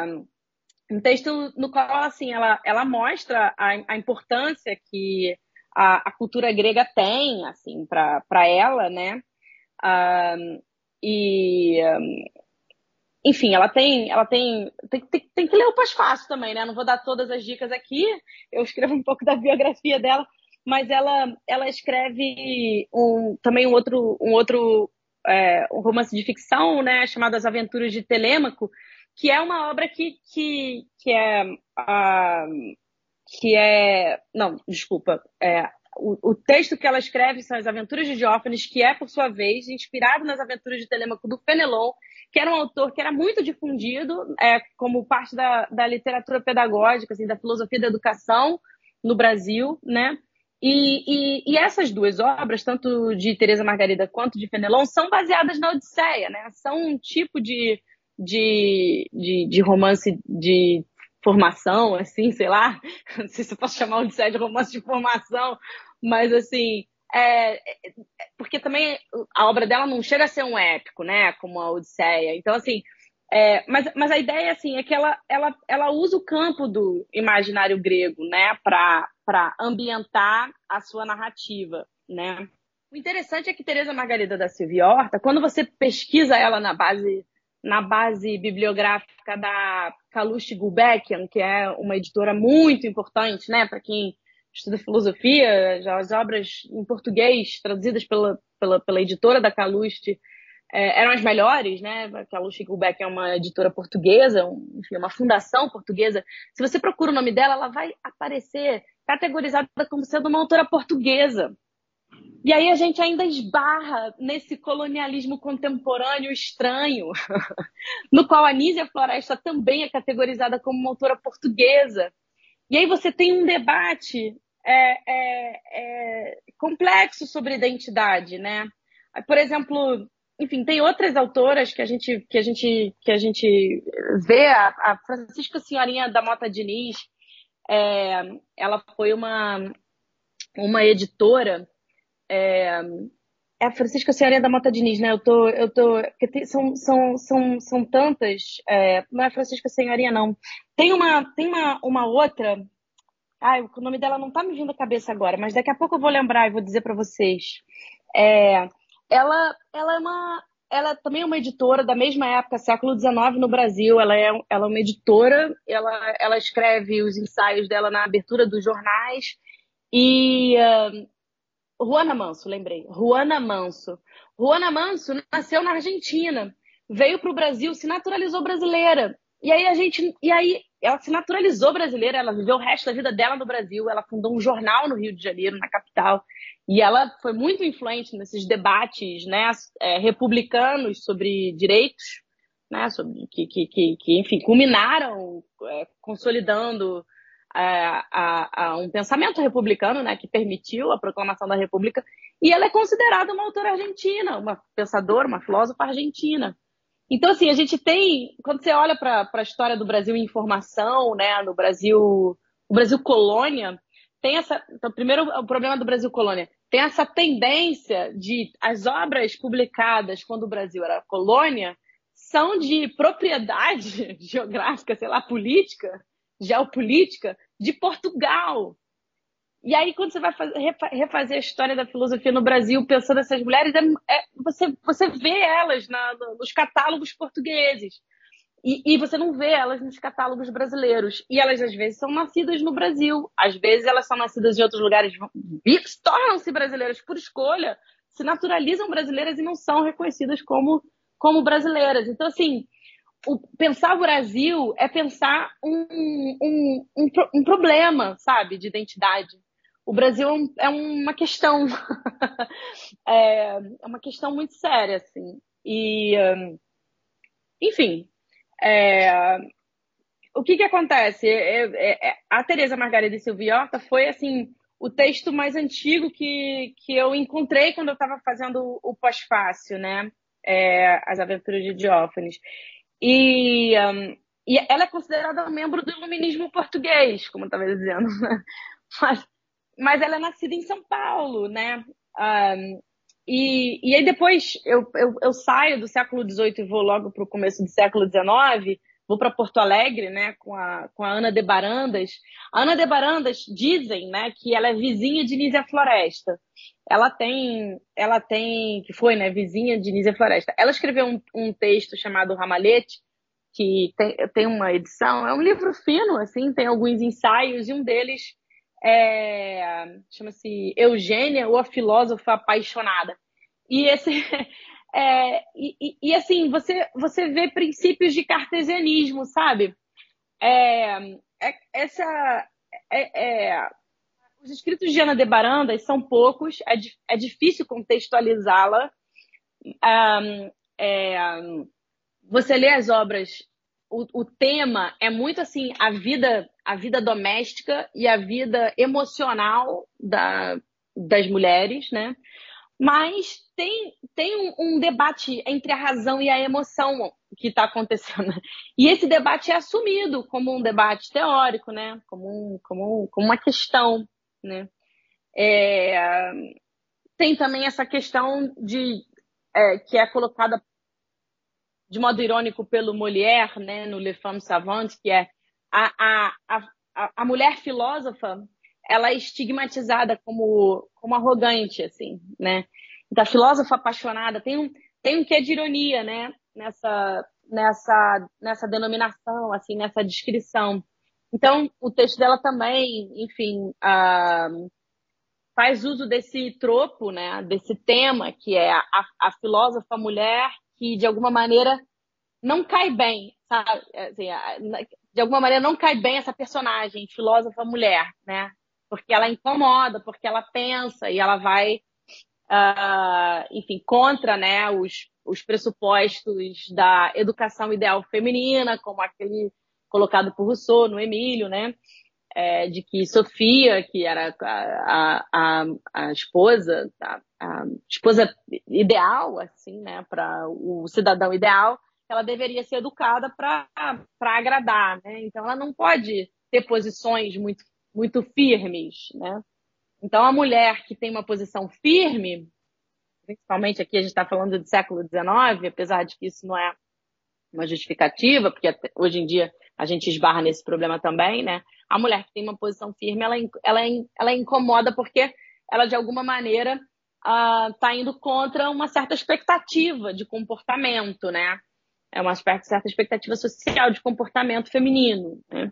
um texto no qual, assim, ela, ela mostra a, a importância que a, a, cultura grega tem, assim, para ela, né, e um, enfim, ela tem, ela tem, tem, tem, tem que ler o pós-fácil também, né? Não vou dar todas as dicas aqui, eu escrevo um pouco da biografia dela, mas ela, ela escreve um, também um outro, um outro é, um romance de ficção, né? Chamado As Aventuras de Telêmaco, que é uma obra que, que, que é uh, que é não, desculpa, é, o, o, texto que ela escreve são As Aventuras de Diófanes, que é, por sua vez, inspirado nas Aventuras de Telêmaco do Fenelon, que era um autor que era muito difundido é, como parte da, da literatura pedagógica, assim, da filosofia da educação no Brasil, né? E, e, e, essas duas obras, tanto de Teresa Margarida quanto de Fenelon, são baseadas na Odisseia, né? São um tipo de, de, de, de romance de formação, assim, sei lá, não sei se eu posso chamar Odisseia de romance de formação, mas assim, é, é, porque também a obra dela não chega a ser um épico, né? Como a Odisseia. Então, assim, é, mas, mas a ideia assim, é que ela, ela, ela usa o campo do imaginário grego né, para ambientar a sua narrativa. Né? O interessante é que Teresa Margarida da Silva Horta, quando você pesquisa ela na base na base bibliográfica da Kalush Gulbenkian, que é uma editora muito importante, né, para quem estuda filosofia, as obras em português traduzidas pela, pela, pela editora da Kalush é, eram as melhores, né? A Kalush Gulbenkian é uma editora portuguesa, um, enfim, uma fundação portuguesa. Se você procura o nome dela, ela vai aparecer categorizada como sendo uma autora portuguesa. E aí a gente ainda esbarra nesse colonialismo contemporâneo estranho, no qual a Nízia Floresta também é categorizada como uma autora portuguesa. E aí você tem um debate é, é, é, complexo sobre identidade, né? Por exemplo, enfim, tem outras autoras que a gente que a gente que a gente vê a, a Francisca Senhorinha da Mota Diniz, é, ela foi uma uma editora é, é a Francisca Senhorinha da Mota Diniz, né? Eu tô, eu tô, são, são, são, são tantas, é, não é Francisca Senhorinha, não. Tem uma, tem uma, uma outra, ai, o nome dela não tá me vindo à cabeça agora, mas daqui a pouco eu vou lembrar e vou dizer para vocês. É, ela, ela é uma, ela também é uma editora da mesma época, século XIX no Brasil. Ela é, ela é uma editora, ela, ela escreve os ensaios dela na abertura dos jornais e uh, Juana Manso, lembrei. Juana Manso. Juana Manso nasceu na Argentina, veio para o Brasil, se naturalizou brasileira. E aí a gente, e aí ela se naturalizou brasileira, ela viveu o resto da vida dela no Brasil, ela fundou um jornal no Rio de Janeiro, na capital, e ela foi muito influente nesses debates, né, é, republicanos sobre direitos, né, sobre que, que, que, que enfim, culminaram é, consolidando a, a, um pensamento republicano, né, que permitiu a proclamação da República, e ela é considerada uma autora argentina, uma pensadora, uma filósofa argentina. Então, assim, a gente tem, quando você olha para a história do Brasil em formação, né, no Brasil, o Brasil colônia, tem essa, então, primeiro o problema do Brasil colônia, tem essa tendência de as obras publicadas quando o Brasil era colônia são de propriedade geográfica, sei lá, política, geopolítica de Portugal. E aí, quando você vai fazer, refazer a história da filosofia no Brasil, pensando nessas mulheres, é, é, você, você vê elas na, nos catálogos portugueses. E, e, você não vê elas nos catálogos brasileiros. E elas, às vezes, são nascidas no Brasil. Às vezes, elas são nascidas em outros lugares, tornam-se brasileiras por escolha, se naturalizam brasileiras e não são reconhecidas como, como brasileiras. Então, assim, o, pensar o Brasil é pensar um, um, um, um, problema, sabe, de identidade. O Brasil é, um, é uma questão, é, é, uma questão muito séria, assim. E, enfim, é, o que que acontece? É, é, é a Teresa Margarida Silviota foi, assim, o texto mais antigo que, que eu encontrei quando eu estava fazendo o pós-fácil, né? As Aventuras de Diófanes. E, um, e ela é considerada membro do iluminismo português, como eu estava dizendo. Né? Mas, mas ela é nascida em São Paulo, né? Um, e, e aí depois eu, eu, eu, saio do século XVIII e vou logo para o começo do século XIX, vou para Porto Alegre, né, com a, com a Ana de Barandas. A Ana de Barandas dizem, né, que ela é vizinha de Nízia Floresta. Ela tem, ela tem, que foi, né, vizinha de Nízia Floresta. Ela escreveu um, um texto chamado Ramalhete, que tem, tem uma edição, é um livro fino, assim, tem alguns ensaios e um deles é, chama-se Eugênia ou a filósofa apaixonada. E esse é, e, e, assim você você vê princípios de cartesianismo, sabe? É, é, essa é, é, os escritos de Ana de Barandas são poucos, é, é difícil contextualizá-la. É, você lê as obras, o, o tema é muito assim a vida a vida doméstica e a vida emocional da, das mulheres, né? Mas tem, tem um, um debate entre a razão e a emoção que está acontecendo. E esse debate é assumido como um debate teórico, né? Como, um, como, como uma questão, né? É, tem também essa questão de é, que é colocada de modo irônico pelo Molière, né, no Le Femme Savante, que é a, a, a, a mulher filósofa ela é estigmatizada como, como arrogante, assim, né? Então, a filósofa apaixonada tem um, tem um quê de ironia, né? Nessa, nessa, nessa denominação, assim, nessa descrição. Então, o texto dela também, enfim, uh, faz uso desse tropo, né? Desse tema, que é a, a filósofa mulher que, de alguma maneira, não cai bem, sabe? Assim, de alguma maneira, não cai bem essa personagem, filósofa mulher, né? Porque ela incomoda, porque ela pensa e ela vai, uh, enfim, contra, né, os, os pressupostos da educação ideal feminina, como aquele colocado por Rousseau no Emílio, né? É, de que Sofia, que era a, a, a esposa, a, a esposa ideal, assim, né, para o cidadão ideal, ela deveria ser educada para agradar, né? Então ela não pode ter posições muito, muito firmes, né? Então a mulher que tem uma posição firme, principalmente aqui a gente está falando do século XIX, apesar de que isso não é uma justificativa, porque hoje em dia a gente esbarra nesse problema também, né? A mulher que tem uma posição firme, ela, ela, ela incomoda porque ela de alguma maneira está uh, indo contra uma certa expectativa de comportamento, né? é uma certa expectativa social de comportamento feminino. Né?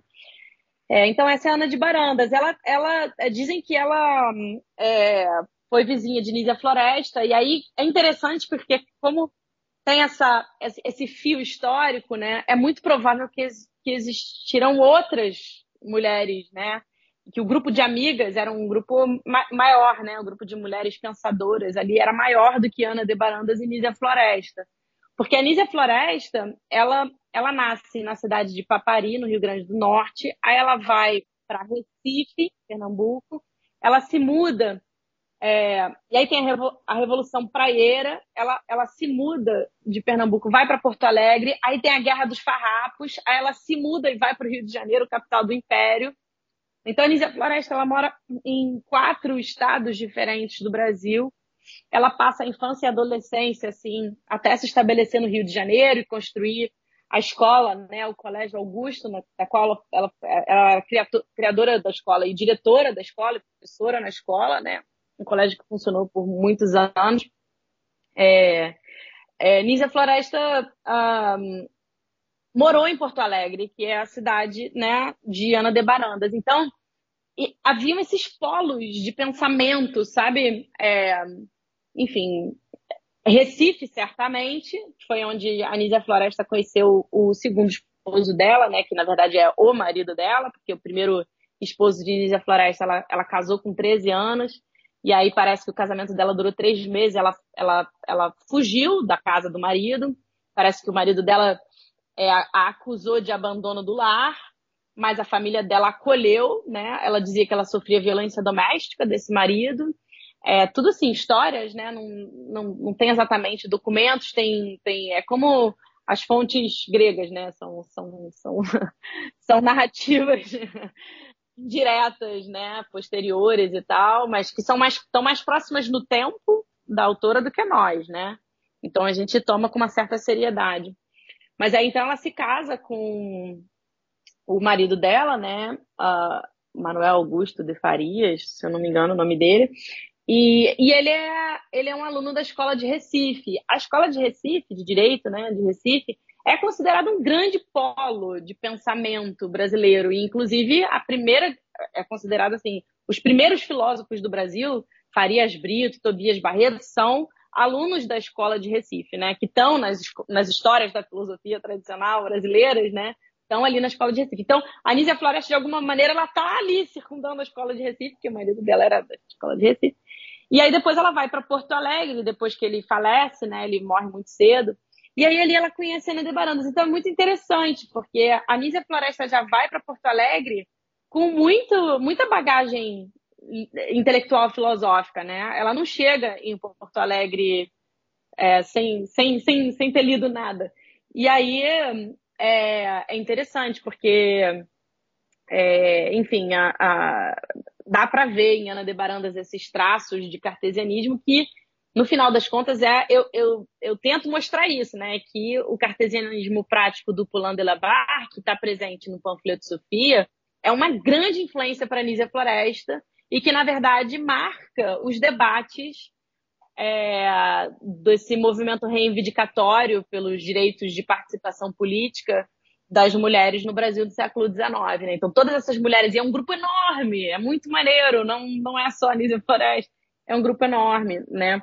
É, então, essa é a Ana de Barandas. Ela, ela é, dizem que ela é, foi vizinha de Nízia Floresta, e aí é interessante porque, como tem essa, esse fio histórico, né, é muito provável que, que existiram outras mulheres, né, que o grupo de amigas era um grupo ma maior, né, o grupo de mulheres pensadoras ali era maior do que Ana de Barandas e Nízia Floresta. Porque a Nízia Floresta, ela, ela nasce na cidade de Papari, no Rio Grande do Norte, aí ela vai para Recife, Pernambuco, ela se muda, é, e aí tem a, Revolução Praieira, ela, ela se muda de Pernambuco, vai para Porto Alegre, aí tem a Guerra dos Farrapos, aí ela se muda e vai para o Rio de Janeiro, capital do Império. Então a Nízia Floresta, ela mora em quatro estados diferentes do Brasil, ela passa a infância e a adolescência, assim, até se estabelecer no Rio de Janeiro e construir a escola, né, o Colégio Augusto, da qual ela, ela era criadora da escola e diretora da escola, professora na escola, né, um colégio que funcionou por muitos anos. É, é, Nízia Floresta um, morou em Porto Alegre, que é a cidade né, de Ana de Barandas. Então, haviam esses polos de pensamento, sabe? É, enfim, Recife, certamente, foi onde a Anísia Floresta conheceu o segundo esposo dela, né, que na verdade é o marido dela, porque o primeiro esposo de Anísia Floresta, ela, ela casou com 13 anos, e aí parece que o casamento dela durou três meses, ela, ela, ela fugiu da casa do marido, parece que o marido dela é, a acusou de abandono do lar, mas a família dela acolheu, né, ela dizia que ela sofria violência doméstica desse marido, é, tudo assim, histórias, né? Não, não, não tem exatamente documentos, tem, tem. É como as fontes gregas, né? São, são, são, são narrativas diretas, né? Posteriores e tal, mas que são mais, estão mais próximas no tempo da autora do que nós, né? Então a gente toma com uma certa seriedade. Mas aí então ela se casa com o marido dela, né? Uh, Manuel Augusto de Farias, se eu não me engano o nome dele, e, e ele, é, ele é um aluno da escola de Recife. A escola de Recife, de Direito, né, de Recife, é considerado um grande polo de pensamento brasileiro. E, inclusive, a primeira, é considerado assim, os primeiros filósofos do Brasil, Farias Brito, Tobias Barreto, são alunos da escola de Recife, né, que estão nas, nas histórias da filosofia tradicional brasileiras, né, estão ali na escola de Recife. Então, a Anísia Floresta, de alguma maneira, ela está ali circundando a escola de Recife, porque o marido dela era da escola de Recife. E aí depois ela vai para Porto Alegre, depois que ele falece, né? Ele morre muito cedo. E aí ali ela conhece Ana de Barandas. Então é muito interessante, porque a Anísia Floresta já vai para Porto Alegre com muito, muita bagagem intelectual filosófica, né? Ela não chega em Porto Alegre é, sem, sem, sem, sem ter lido nada. E aí é, é interessante, porque, é, enfim, a, a, dá para ver em Ana de Barandas esses traços de cartesianismo que, no final das contas, é eu, eu, eu tento mostrar isso, né? Que o cartesianismo prático do Poulain de Labarre, que está presente no panfleto Sofia, é uma grande influência para Nízia Floresta e que, na verdade, marca os debates é, desse movimento reivindicatório pelos direitos de participação política das mulheres no Brasil do século XIX. Né? Então, todas essas mulheres, e é um grupo enorme, é muito maneiro, não, não é só a Nízia Floresta, é um grupo enorme, né?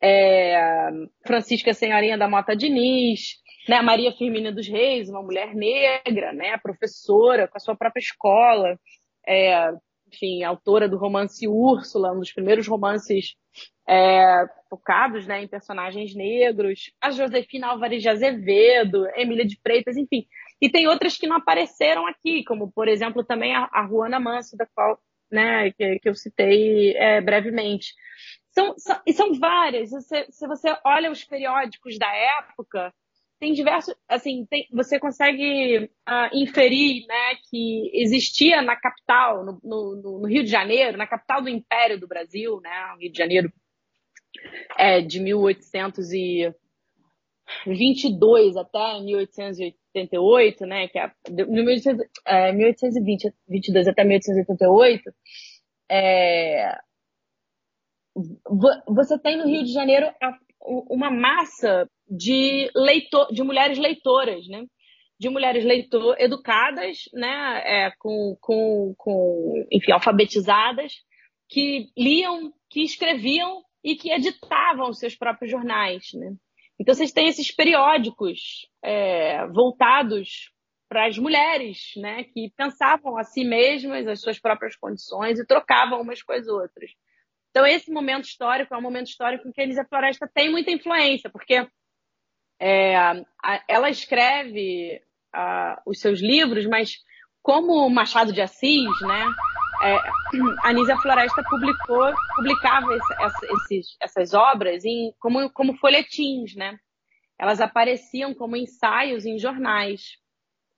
É, Francisca Senhorinha da Mota Diniz, né? Maria Firmina dos Reis, uma mulher negra, né? Professora com a sua própria escola, é, enfim, autora do romance Úrsula, um dos primeiros romances é, focados né, em personagens negros, a Josefina Álvares de Azevedo, Emília de Freitas, enfim. E tem outras que não apareceram aqui, como, por exemplo, também a, a Juana Manso, da qual né, que, que eu citei é, brevemente. São, são, e são várias. Se, se você olha os periódicos da época, tem diversos, assim, tem, você consegue uh, inferir, né, que existia na capital, no, no, no, Rio de Janeiro, na capital do Império do Brasil, né, Rio de Janeiro é, de 1822 até 1888, né, que é, de, 1800, é 1820, 22 até 1888, é, você tem no Rio de Janeiro uma massa de, leitor, de mulheres leitoras, né? De mulheres leitor, educadas, né? É, com, com, com, enfim, alfabetizadas, que liam, que escreviam e que editavam seus próprios jornais, né? Então vocês têm esses periódicos é, voltados para as mulheres, né, que pensavam a si mesmas, as suas próprias condições e trocavam umas com as outras. Então esse momento histórico é um momento histórico em que a Elisa Floresta tem muita influência, porque é, ela escreve os seus livros, mas como Machado de Assis, né? É, a Anísia Floresta publicou, publicava esse, esses, essas obras em, como, como folhetins, né? Elas apareciam como ensaios em jornais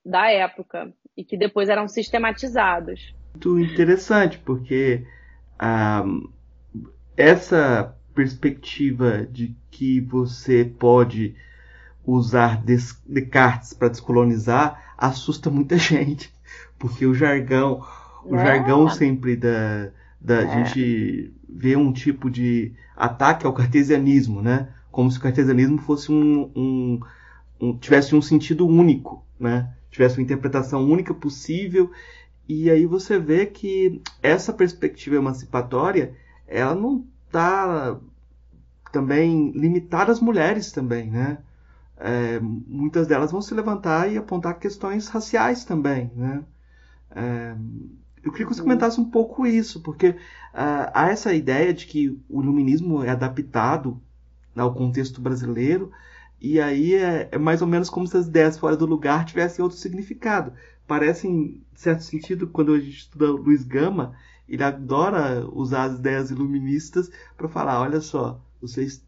da época e que depois eram sistematizados. Muito interessante, porque ah, essa perspectiva de que você pode usar Descartes para descolonizar assusta muita gente, porque o jargão, o é. jargão sempre da, da é. gente vê um tipo de ataque ao cartesianismo, né? Como se o cartesianismo fosse um, um, um tivesse um sentido único, né? Tivesse uma interpretação única possível. E aí você vê que essa perspectiva emancipatória, ela não está também limitada às mulheres também, né? é, muitas delas vão se levantar e apontar questões raciais também, né? É, eu queria que você comentasse um pouco isso, porque uh, há essa ideia de que o iluminismo é adaptado ao contexto brasileiro, e aí é, é, mais ou menos como se as ideias fora do lugar tivessem outro significado. Parece, em certo sentido, quando a gente estuda Luiz Gama, ele adora usar as ideias iluministas para falar: olha só, vocês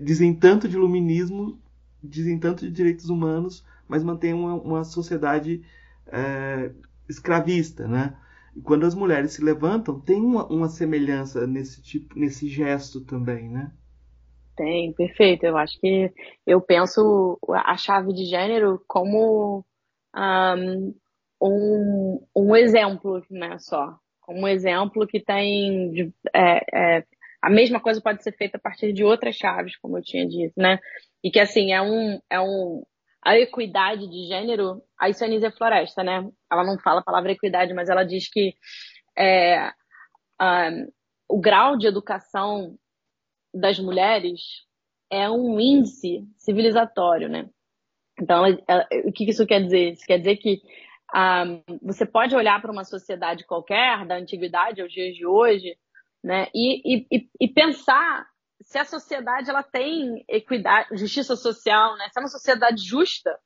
dizem tanto de iluminismo, dizem tanto de direitos humanos, mas mantêm uma, uma sociedade é, escravista, né? E quando as mulheres se levantam, tem uma, uma, semelhança nesse tipo, nesse gesto também, né? Tem, perfeito. Eu acho que eu penso a chave de gênero como um, um exemplo, né, só. Como um exemplo que tem é, é, a mesma coisa pode ser feita a partir de outras chaves, como eu tinha dito, né? E que assim, é um, é um a equidade de gênero, a isso Anísia Floresta, né? Ela não fala a palavra equidade, mas ela diz que é, um, o grau de educação das mulheres é um índice civilizatório, né? Então, o que isso quer dizer? Isso quer dizer que um, você pode olhar para uma sociedade qualquer, da antiguidade aos dias de hoje, né? E, e, e pensar se a sociedade ela tem equidade, justiça social, né? Se é uma sociedade justa,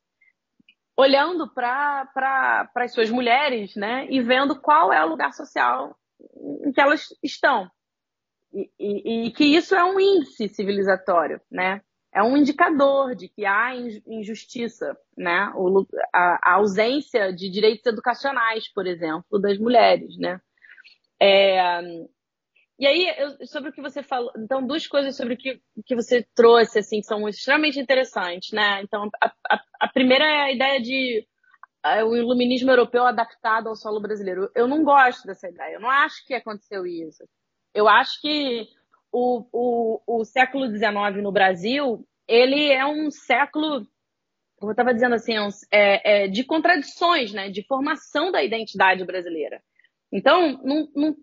olhando para as suas mulheres, né? E vendo qual é o lugar social em que elas estão. E, e, e, que isso é um índice civilizatório, né? É um indicador de que há injustiça, né? O, a, a ausência de direitos educacionais, por exemplo, das mulheres, né? É, e aí, eu, sobre o que você falou, então, duas coisas sobre o que, que você trouxe, assim, que são extremamente interessantes, né? Então, a, a, a primeira é a ideia de é, o iluminismo europeu adaptado ao solo brasileiro. Eu não gosto dessa ideia. Eu não acho que aconteceu isso. Eu acho que o, o, o século XIX no Brasil ele é um século, como eu estava dizendo assim, é, é, de contradições, né? de formação da identidade brasileira. Então, não, não,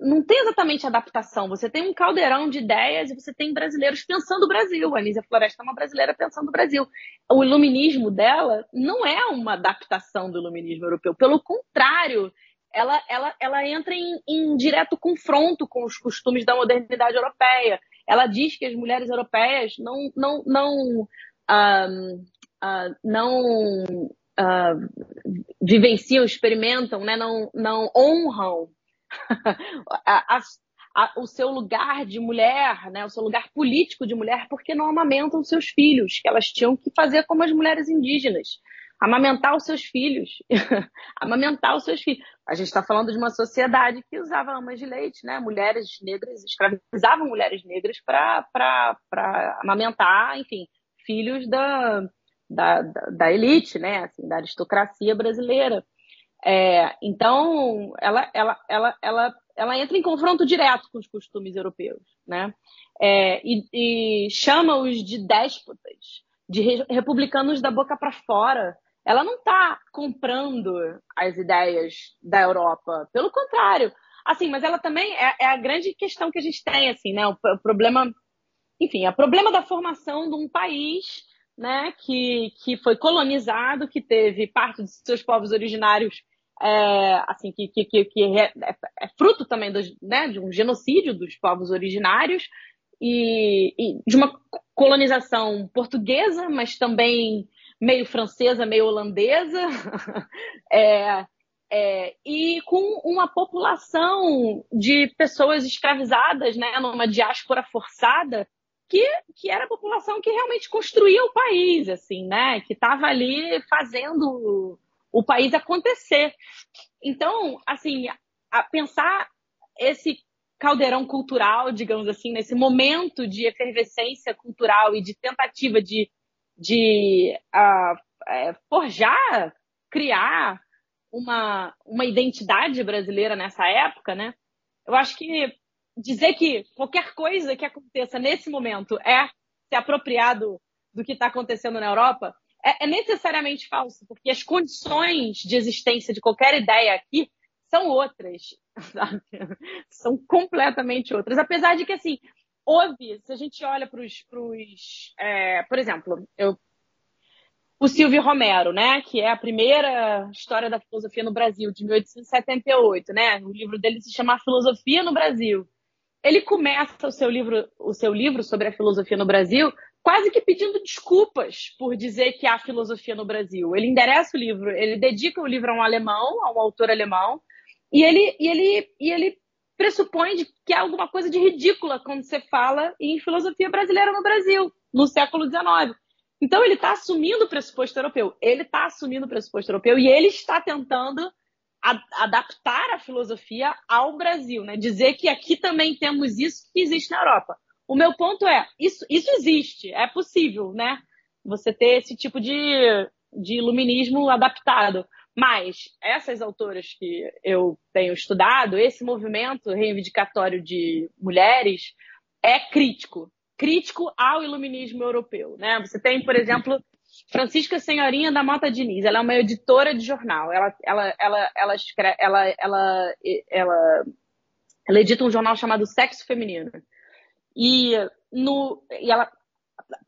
não tem exatamente adaptação. Você tem um caldeirão de ideias e você tem brasileiros pensando o Brasil. A Anísia Floresta é uma brasileira pensando o Brasil. O iluminismo dela não é uma adaptação do iluminismo europeu. Pelo contrário, ela, ela, ela entra em, em direto confronto com os costumes da modernidade europeia. Ela diz que as mulheres europeias não, não, não, uh, uh, não uh, vivenciam, experimentam, né? não, não honram a, a, o seu lugar de mulher, né, o seu lugar político de mulher, porque não amamentam seus filhos, que elas tinham que fazer como as mulheres indígenas. Amamentar os seus filhos. amamentar os seus filhos. A gente está falando de uma sociedade que usava amas de leite, né? Mulheres negras escravizavam mulheres negras para amamentar, enfim, filhos da, da, da, elite, né? Assim, da aristocracia brasileira. É, então, ela, ela, ela, ela, ela entra em confronto direto com os costumes europeus, né? É, e, e chama-os de déspotas, de republicanos da boca para fora. Ela não está comprando as ideias da Europa, pelo contrário. Assim, mas ela também é, é a grande questão que a gente tem, assim, né? O, o problema, enfim, é o problema da formação de um país né, que, que foi colonizado, que teve parte dos seus povos originários é, assim, que, que, que, que é, é, fruto também né, de um genocídio dos povos originários e, e, de uma colonização portuguesa, mas também meio francesa, meio holandesa, é, é, e com uma população de pessoas escravizadas, né, numa diáspora forçada, que, que era a população que realmente construía o país, assim, né, que estava ali fazendo o país acontecer. Então, assim, pensar esse caldeirão cultural, digamos assim, nesse momento de efervescência cultural e de tentativa de, de uh, forjar, criar uma, uma identidade brasileira nessa época, né? Eu acho que dizer que qualquer coisa que aconteça nesse momento é se apropriar do, do que está acontecendo na Europa é, é necessariamente falso, porque as condições de existência de qualquer ideia aqui são outras, sabe? São completamente outras. Apesar de que, assim, houve, se a gente olha para os. É, por exemplo, eu, o Silvio Romero, né, que é a primeira história da filosofia no Brasil, de 1878, né? O livro dele se chama Filosofia no Brasil. Ele começa o seu livro, o seu livro sobre a filosofia no Brasil quase que pedindo desculpas por dizer que há filosofia no Brasil. Ele endereça o livro, ele dedica o livro a um alemão, a um autor alemão, e ele, e ele, e ele pressupõe de que há alguma coisa de ridícula quando você fala em filosofia brasileira no Brasil, no século XIX. Então ele está assumindo o pressuposto europeu, ele está assumindo o pressuposto europeu e ele está tentando adaptar a filosofia ao Brasil, né? dizer que aqui também temos isso que existe na Europa. O meu ponto é, isso, isso existe, é possível, né? Você ter esse tipo de, de iluminismo adaptado. Mas essas autoras que eu tenho estudado, esse movimento reivindicatório de mulheres é crítico, crítico ao iluminismo europeu, né? Você tem, por exemplo, Francisca Senhorinha da Mota Diniz, ela é uma editora de jornal, ela, ela, ela, ela, escreve, ela, ela, ela, ela edita um jornal chamado Sexo Feminino. E, no, e ela,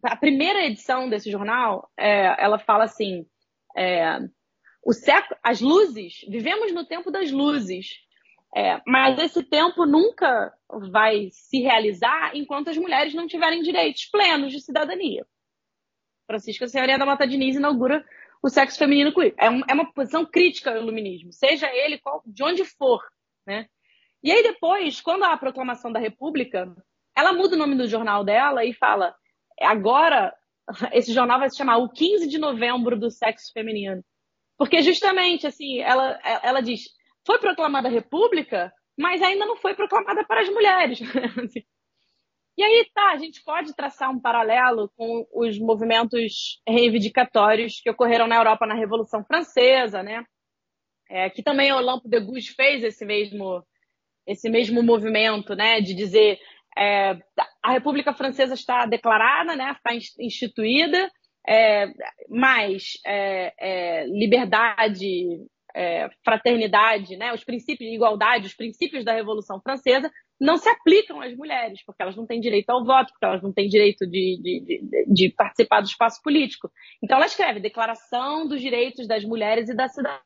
a primeira edição desse jornal, é, ela fala assim: é, o século, as luzes, vivemos no tempo das luzes, é, mas esse tempo nunca vai se realizar enquanto as mulheres não tiverem direitos plenos de cidadania. Francisca Senhoria da Mata Diniz inaugura o sexo feminino queer. É, um, é uma posição crítica ao iluminismo, seja ele qual, de onde for. Né? E aí depois, quando há a proclamação da República, ela muda o nome do jornal dela e fala: agora esse jornal vai se chamar o 15 de novembro do sexo feminino. Porque justamente assim, ela, ela diz: foi proclamada a República, mas ainda não foi proclamada para as mulheres. E aí, tá, a gente pode traçar um paralelo com os movimentos reivindicatórios que ocorreram na Europa na Revolução Francesa, né? É, que também o de Gouges fez esse mesmo, esse mesmo movimento, né? De dizer é, a República Francesa está declarada, né? Está instituída, é, mas é, é, liberdade, é, fraternidade, né? Os princípios de igualdade, os princípios da Revolução Francesa não se aplicam às mulheres, porque elas não têm direito ao voto, porque elas não têm direito de, de, de, de participar do espaço político. Então ela escreve Declaração dos Direitos das Mulheres e da Cidadã,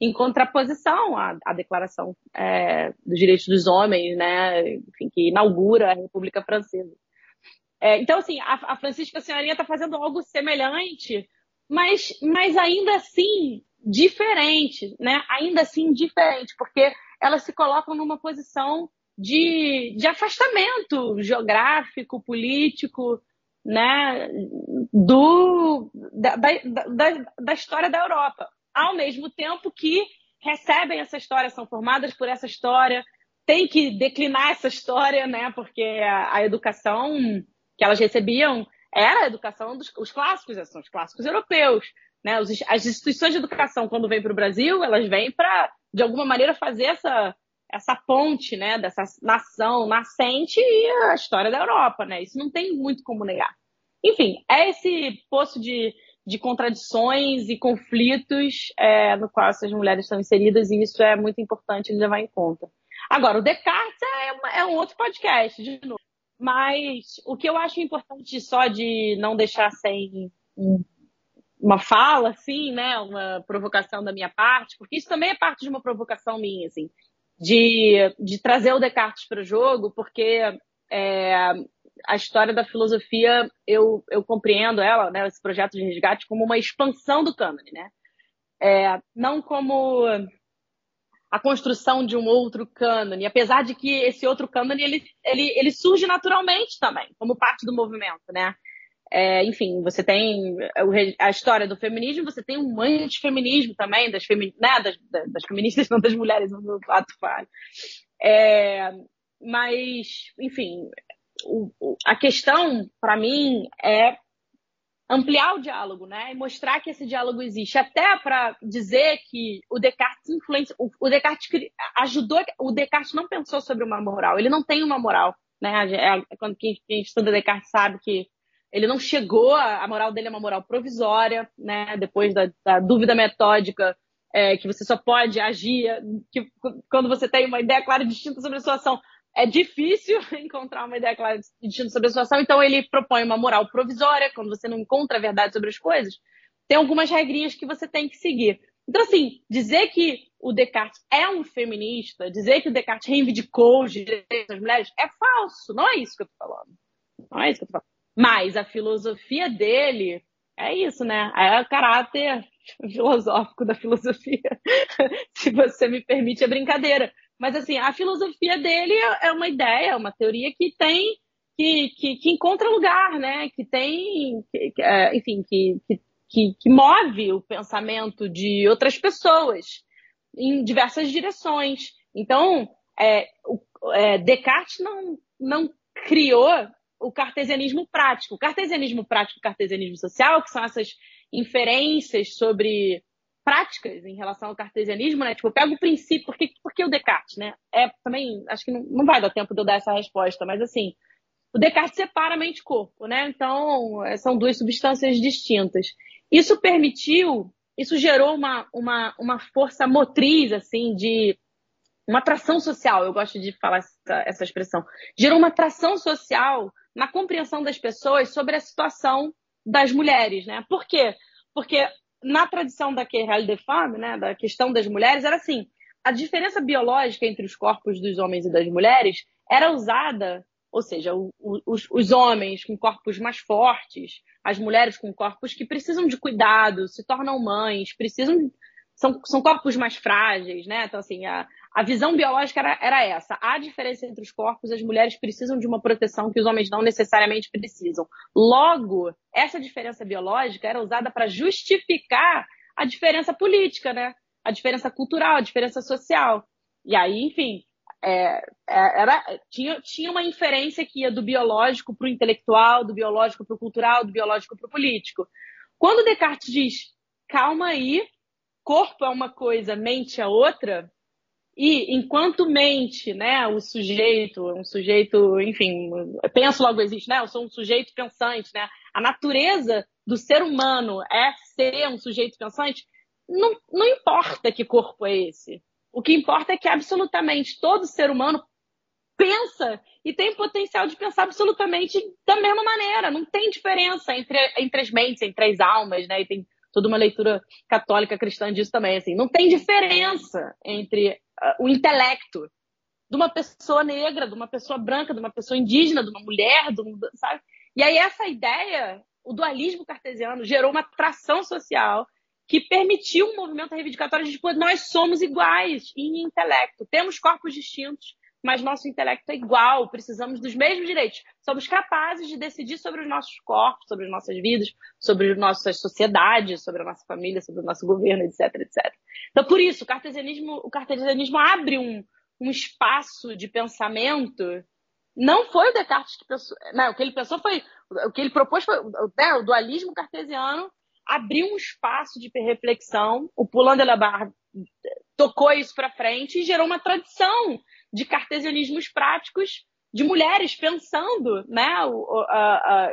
em contraposição à, à Declaração é, dos Direitos dos Homens, né, enfim, que inaugura a República Francesa. É, então, assim, a, a Francisca Senhorinha está fazendo algo semelhante, mas, mas ainda assim diferente, né? Ainda assim diferente, porque elas se colocam numa posição de, de afastamento geográfico, político, né, do, da, da, da história da Europa. Ao mesmo tempo que recebem essa história, são formadas por essa história, tem que declinar essa história, né, porque a, a educação que elas recebiam era a educação dos os clássicos, são os clássicos europeus. Né? As instituições de educação, quando vêm para o Brasil, elas vêm para, de alguma maneira, fazer essa, essa ponte, né, dessa nação nascente e a história da Europa, né? Isso não tem muito como negar. Enfim, é esse poço de, de contradições e conflitos é, no qual essas mulheres estão inseridas e isso é muito importante levar em conta. Agora, o Descartes é, é um outro podcast, de novo. Mas o que eu acho importante só de não deixar sem uma fala, assim, né, uma provocação da minha parte, porque isso também é parte de uma provocação minha, assim, de, de trazer o Descartes para o jogo, porque é, a história da filosofia, eu, eu compreendo ela, né, esse projeto de resgate, como uma expansão do cânone, né? É, não como a construção de um outro cânone, apesar de que esse outro cânone ele, ele, ele surge naturalmente também, como parte do movimento, né? É, enfim, você tem a história do feminismo, você tem um antifeminismo também, das, femi né, das, das feministas, não das mulheres, no fato falho. É, mas, enfim, o, a questão, para mim, é ampliar o diálogo, né? E mostrar que esse diálogo existe. Até para dizer que o Descartes influencia. O, o Descartes ajudou. O Descartes não pensou sobre uma moral. Ele não tem uma moral. Né? Quando quem, quem estuda Descartes sabe que ele não chegou, a moral dele é uma moral provisória, né? Depois da, da dúvida metódica, é, que você só pode agir que, quando você tem uma ideia clara e distinta sobre a situação. É difícil encontrar uma ideia clara e distinta sobre a situação, então ele propõe uma moral provisória, quando você não encontra a verdade sobre as coisas, tem algumas regrinhas que você tem que seguir. Então, assim, dizer que o Descartes é um feminista, dizer que o Descartes reivindicou os direitos das mulheres, é falso. Não é isso que eu tô falando. Não é isso que eu tô falando. Mas a filosofia dele é isso, né? É o caráter filosófico da filosofia. Se você me permite a brincadeira. Mas assim, a filosofia dele é, é uma ideia, é uma teoria que tem que, que, que encontra lugar, né? Que tem, que, é, enfim, que, que, que move o pensamento de outras pessoas em diversas direções. Então, é, o, é, Descartes não, não criou o cartesianismo prático. O cartesianismo prático e o cartesianismo social, que são essas inferências sobre práticas em relação ao cartesianismo, né? Tipo, eu pego o princípio, por que, por que o Descartes, né? É, também, acho que não, não vai dar tempo de eu dar essa resposta, mas assim, o Descartes separa mente e corpo, né? Então, é, são duas substâncias distintas. Isso permitiu, isso gerou uma, uma, uma força motriz, assim, de uma atração social, eu gosto de falar essa, essa expressão, gerou uma atração social na compreensão das pessoas sobre a situação das mulheres, né? Por quê? Porque na tradição da Querelle de Femme, né, da questão das mulheres, era assim, a diferença biológica entre os corpos dos homens e das mulheres era usada, ou seja, o, o, os, os homens com corpos mais fortes, as mulheres com corpos que precisam de cuidado, se tornam mães, precisam são, são corpos mais frágeis, né? Então, assim, a, a visão biológica era, era essa. Há diferença entre os corpos, as mulheres precisam de uma proteção que os homens não necessariamente precisam. Logo, essa diferença biológica era usada para justificar a diferença política, né? A diferença cultural, a diferença social. E aí, enfim, é, é, era, tinha, tinha uma inferência que ia do biológico para o intelectual, do biológico para o cultural, do biológico para o político. Quando Descartes diz, calma aí, corpo é uma coisa, mente é outra, e enquanto mente, né, o sujeito, um sujeito, enfim, penso logo existe, né? Eu sou um sujeito pensante, né? A natureza do ser humano é ser um sujeito pensante. Não, não importa que corpo é esse. O que importa é que absolutamente todo ser humano pensa e tem potencial de pensar absolutamente da mesma maneira. Não tem diferença entre, entre as mentes, entre as almas, né? E tem toda uma leitura católica cristã disso também. Assim, não tem diferença entre o intelecto de uma pessoa negra, de uma pessoa branca, de uma pessoa indígena, de uma mulher, de um, sabe? E aí essa ideia, o dualismo cartesiano, gerou uma atração social que permitiu um movimento reivindicatório de tipo, nós somos iguais em intelecto, temos corpos distintos, mas nosso intelecto é igual, precisamos dos mesmos direitos. Somos capazes de decidir sobre os nossos corpos, sobre as nossas vidas, sobre as nossas sociedades, sobre a nossa família, sobre o nosso governo, etc, etc. Então, por isso, o cartesianismo, o cartesianismo abre um, um espaço de pensamento. Não foi o Descartes que pensou. Não, o que ele pensou foi. O que ele propôs foi. Né, o dualismo cartesiano abriu um espaço de reflexão. O Poulain de la Barre tocou isso para frente e gerou uma tradição de cartesianismos práticos de mulheres pensando, né? O, a, a,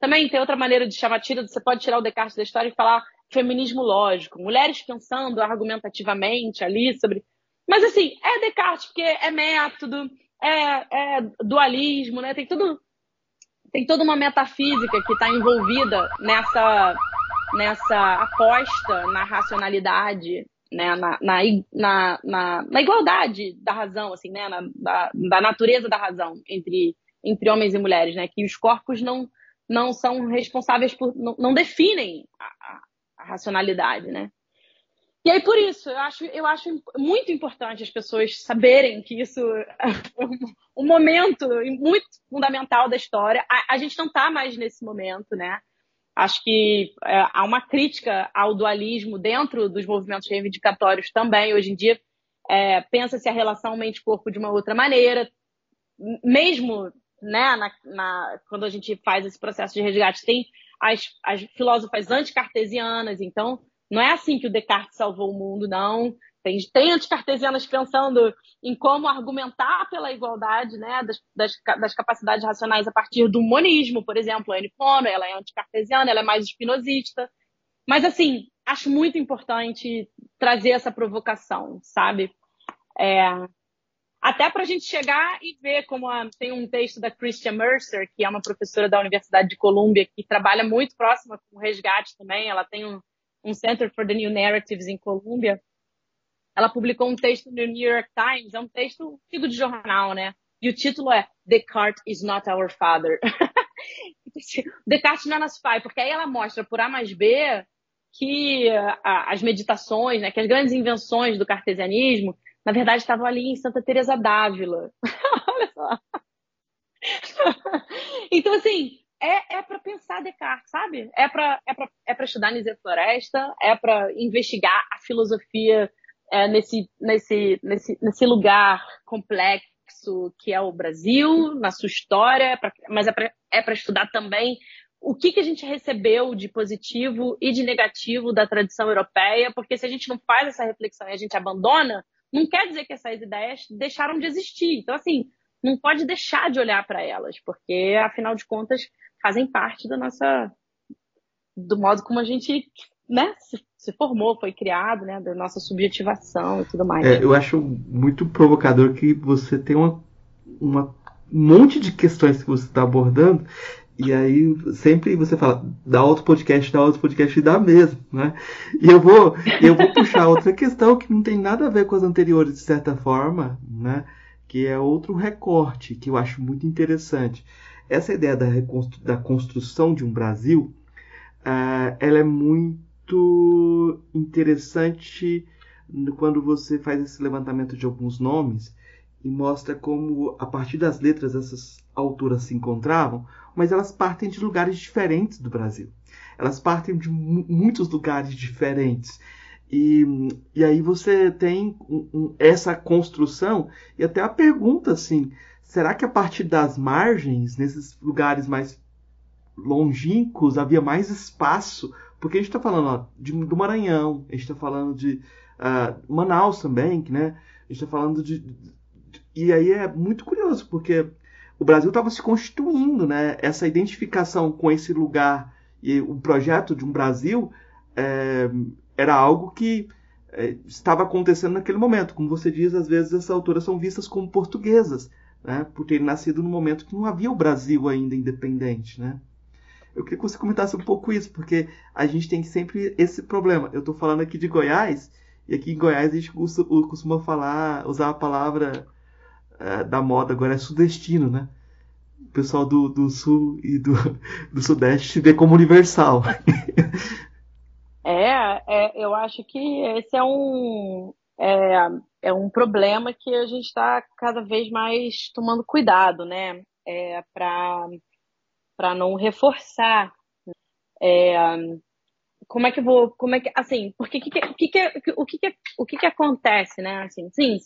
também tem outra maneira de chamar tira, você pode tirar o Descartes da história e falar feminismo lógico, mulheres pensando argumentativamente ali sobre. Mas assim, é Descartes, porque é método, é, é dualismo, né? Tem tudo. Tem toda uma metafísica que está envolvida nessa, nessa aposta na racionalidade né, na, na, na, na, igualdade da razão, assim, né, na, da, da, natureza da razão entre, entre homens e mulheres, né, que os corpos não, não são responsáveis por, não, não definem a, a, racionalidade, né. E aí, por isso, eu acho, eu acho muito importante as pessoas saberem que isso é um momento muito fundamental da história. A, a gente não está mais nesse momento, né? Acho que é, há uma crítica ao dualismo dentro dos movimentos reivindicatórios também. Hoje em dia, é, pensa-se a relação mente-corpo de uma outra maneira. Mesmo né, na, na, quando a gente faz esse processo de resgate, tem as, as filósofas anticartesianas, então não é assim que o Descartes salvou o mundo, não. Tem, tem anticartesianas pensando em como argumentar pela igualdade né, das, das, das, capacidades racionais a partir do monismo, por exemplo. A Anne Pono, ela é anticartesiana, ela é mais espinosista. Mas, assim, acho muito importante trazer essa provocação, sabe? É, até para a gente chegar e ver como a, tem um texto da Christian Mercer, que é uma professora da Universidade de Columbia, que trabalha muito próxima com resgate também. Ela tem um, um Center for the New Narratives em Columbia ela publicou um texto no New York Times, é um texto antigo de jornal, né? E o título é Descartes is not our father. Descartes não é nosso pai, porque aí ela mostra por A mais B que a, as meditações, né, que as grandes invenções do cartesianismo, na verdade, estavam ali em Santa Teresa d'Ávila. Olha só. então, assim, é, é para pensar Descartes, sabe? É para é é estudar Nise Floresta, é para investigar a filosofia é, nesse, nesse, nesse, nesse lugar complexo que é o Brasil, na sua história, pra, mas é para é estudar também o que, que a gente recebeu de positivo e de negativo da tradição europeia, porque se a gente não faz essa reflexão e a gente abandona, não quer dizer que essas ideias deixaram de existir. Então, assim, não pode deixar de olhar para elas, porque, afinal de contas, fazem parte da nossa do modo como a gente né, se, se, formou, foi criado, né, da nossa subjetivação e tudo mais. É, eu acho muito provocador que você tem uma, uma um monte de questões que você está abordando e aí sempre você fala, dá outro podcast, dá outro podcast e dá mesmo, né? E eu vou, eu vou puxar outra questão que não tem nada a ver com as anteriores de certa forma, né? Que é outro recorte que eu acho muito interessante. Essa ideia da, da construção de um Brasil, uh, ela é muito muito interessante quando você faz esse levantamento de alguns nomes e mostra como, a partir das letras, essas autoras se encontravam, mas elas partem de lugares diferentes do Brasil. Elas partem de muitos lugares diferentes. E, e aí você tem um, um, essa construção e até a pergunta assim, será que a partir das margens, nesses lugares mais longínquos, havia mais espaço? Porque a gente está falando ó, de, do Maranhão, a gente está falando de uh, Manaus também, né? A gente está falando de, de, E aí é muito curioso, porque o Brasil estava se constituindo, né? Essa identificação com esse lugar e o projeto de um Brasil é, era algo que é, estava acontecendo naquele momento. Como você diz, às vezes essas autoras são vistas como portuguesas, né? por terem nascido no momento que não havia o Brasil ainda independente. Né? Eu queria que você comentasse um pouco isso, porque a gente tem sempre esse problema. Eu estou falando aqui de Goiás, e aqui em Goiás a gente costuma falar, usar a palavra é, da moda agora é sudestino, né? O pessoal do, do sul e do, do sudeste se vê como universal. É, é, eu acho que esse é um, é, é um problema que a gente está cada vez mais tomando cuidado, né? É, para não reforçar. É, como é que vou, como é que, assim, porque que, que, que, o que, que, o que, que acontece, né? Assim, sim,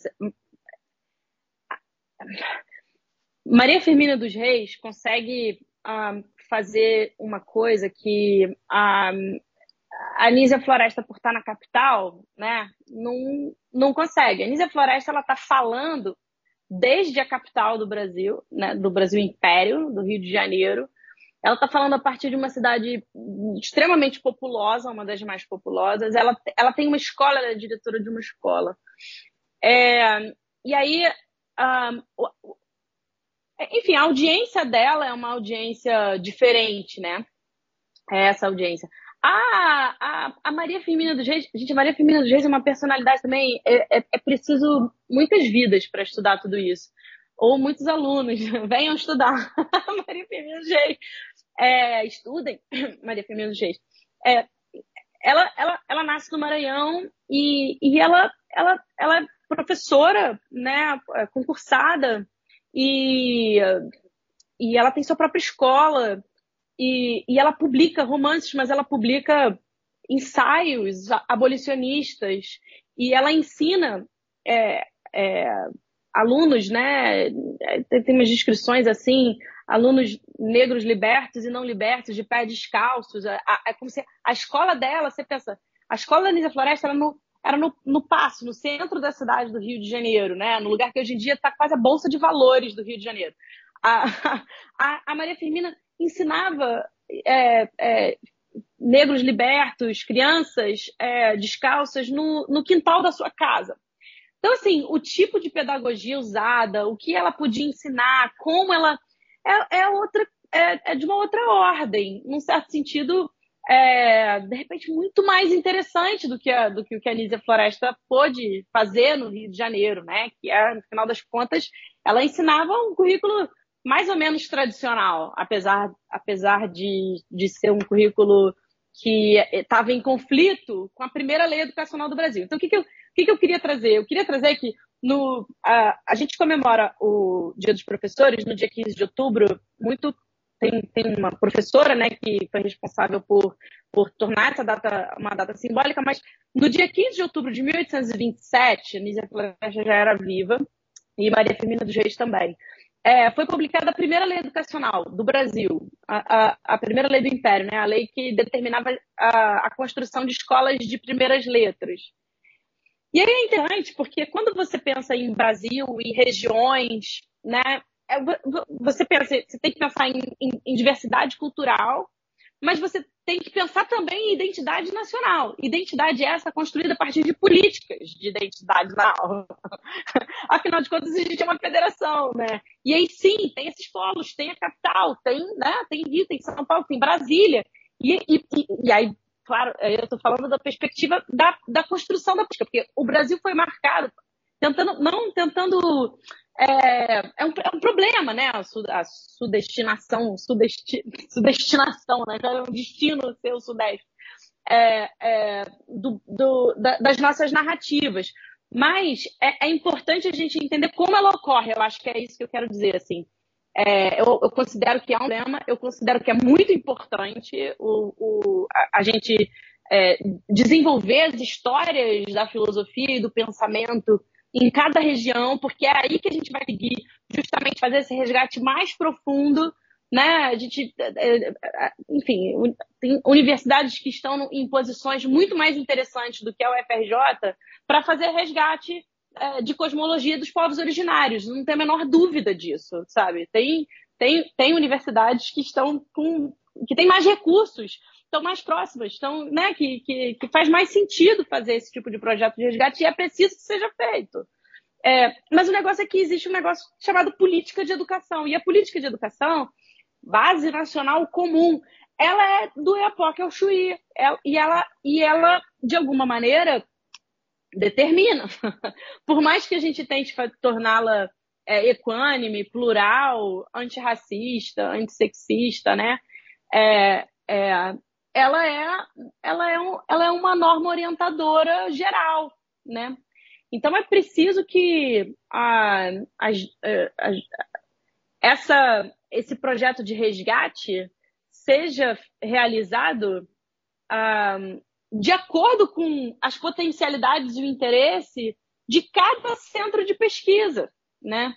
Maria Firmina dos Reis consegue um, fazer uma coisa que a Anísia Floresta, por estar na capital, né, não, não consegue. A Anísia Floresta ela está falando desde a capital do Brasil, né, do Brasil Império, do Rio de Janeiro. Ela está falando a partir de uma cidade extremamente populosa, uma das mais populosas. Ela, ela tem uma escola, ela é diretora de uma escola. É, e aí, um, enfim, a audiência dela é uma audiência diferente, né? É essa audiência. A, a, a Maria Firmina dos Reis, gente, a Maria Firmina dos Reis é uma personalidade também, é, é, é preciso muitas vidas para estudar tudo isso. Ou muitos alunos, venham estudar Maria Firmina dos Reis. É, estudem Maria Firmina dos Reis. É, ela, ela, ela nasce no Maranhão e, e ela, ela, ela é professora, né, é concursada, e, e ela tem sua própria escola. E, e ela publica romances, mas ela publica ensaios abolicionistas e ela ensina é, é, alunos, né? Tem, tem umas descrições assim, alunos negros libertos e não libertos, de pé descalços. É, como se a escola dela, você pensa, a escola da Nisa Floresta era no, era no, no Passo, no centro da cidade do Rio de Janeiro, né? No lugar que hoje em dia está quase a Bolsa de Valores do Rio de Janeiro. A, a, a Maria Firmina ensinava é, é, negros libertos, crianças é, descalças no, no quintal da sua casa. Então, assim, o tipo de pedagogia usada, o que ela podia ensinar, como ela é, é outra, é, é, de uma outra ordem, num certo sentido, é, de repente, muito mais interessante do que, a, do que o que a Nízia Floresta pôde fazer no Rio de Janeiro, né? Que é, no final das contas, ela ensinava um currículo mais ou menos tradicional, apesar, apesar de, de ser um currículo que estava em conflito com a primeira lei educacional do Brasil. Então, o que, que, eu, o que, que eu queria trazer? Eu queria trazer que no, a, a gente comemora o Dia dos Professores no dia 15 de outubro, muito tem, tem uma professora né, que foi responsável por, por tornar essa data uma data simbólica, mas no dia 15 de outubro de 1827, Nízia Floresta já era viva e Maria Firmina dos Reis também é, foi publicada a primeira lei educacional do Brasil, a, a, a, primeira lei do Império, né? a lei que determinava a, a construção de escolas de primeiras letras. E aí é interessante, porque quando você pensa em Brasil e regiões, né, é, você pensa, você tem que pensar em, em, em diversidade cultural, mas você tem que pensar também em identidade nacional. Identidade essa construída a partir de políticas de identidade nacional. Afinal de contas, a gente é uma federação, né? E aí sim, tem esses polos, tem a capital, tem, né, tem Rio, tem São Paulo, tem Brasília. E, e, e, e aí, claro, eu estou falando da perspectiva da, da construção da política, porque o Brasil foi marcado tentando, não tentando é, é, um, é um problema, né? A, su, a sudestinação, sudesti, sudestinação, né? É um destino ser o Sudeste. É, é, do, do, da, das nossas narrativas. Mas é, é, importante a gente entender como ela ocorre. Eu acho que é isso que eu quero dizer. Assim. É, eu, eu, considero que é um problema, eu considero que é muito importante o, o a, a, gente é, desenvolver as histórias da filosofia e do pensamento em cada região, porque é aí que a gente vai conseguir justamente fazer esse resgate mais profundo, né? A gente, é, é, enfim, tem universidades que estão em posições muito mais interessantes do que a UFRJ para fazer resgate é, de cosmologia dos povos originários. Não tem a menor dúvida disso, sabe? Tem, tem, tem universidades que estão com que têm mais recursos estão mais próximas, estão, né, que, que, que, faz mais sentido fazer esse tipo de projeto de resgate e é preciso que seja feito. É, mas o negócio é que existe um negócio chamado política de educação. E a política de educação, base nacional comum, ela é do EAPOC ao Chuí. e, ela, e ela, de alguma maneira, determina. Por mais que a gente tente torná-la é, equânime, plural, antirracista, antissexista, né? É, é, ela é, ela é, um, ela é uma norma orientadora geral, né? Então é preciso que a, a, a, essa, esse projeto de resgate seja realizado ah, de acordo com as potencialidades e o interesse de cada centro de pesquisa, né?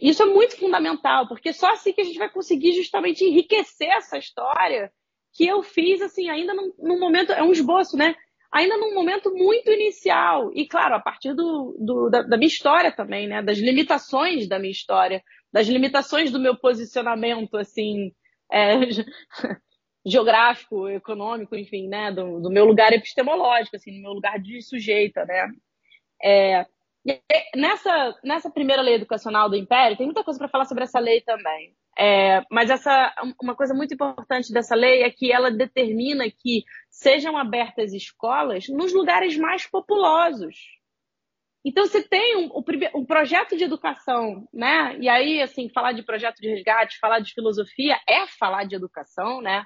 Isso é muito fundamental, porque só assim que a gente vai conseguir justamente enriquecer essa história que eu fiz, assim, ainda num, num, momento, é um esboço, né? Ainda num momento muito inicial. E, claro, a partir do, do da, da, minha história também, né? Das limitações da minha história, das limitações do meu posicionamento, assim, é, geográfico, econômico, enfim, né? Do, do, meu lugar epistemológico, assim, do meu lugar de sujeita, né? É, nessa, nessa primeira lei educacional do Império, tem muita coisa para falar sobre essa lei também. É, mas essa, uma coisa muito importante dessa lei é que ela determina que sejam abertas escolas nos lugares mais populosos. Então, se tem um, um, projeto de educação, né? E aí, assim, falar de projeto de resgate, falar de filosofia é falar de educação, né?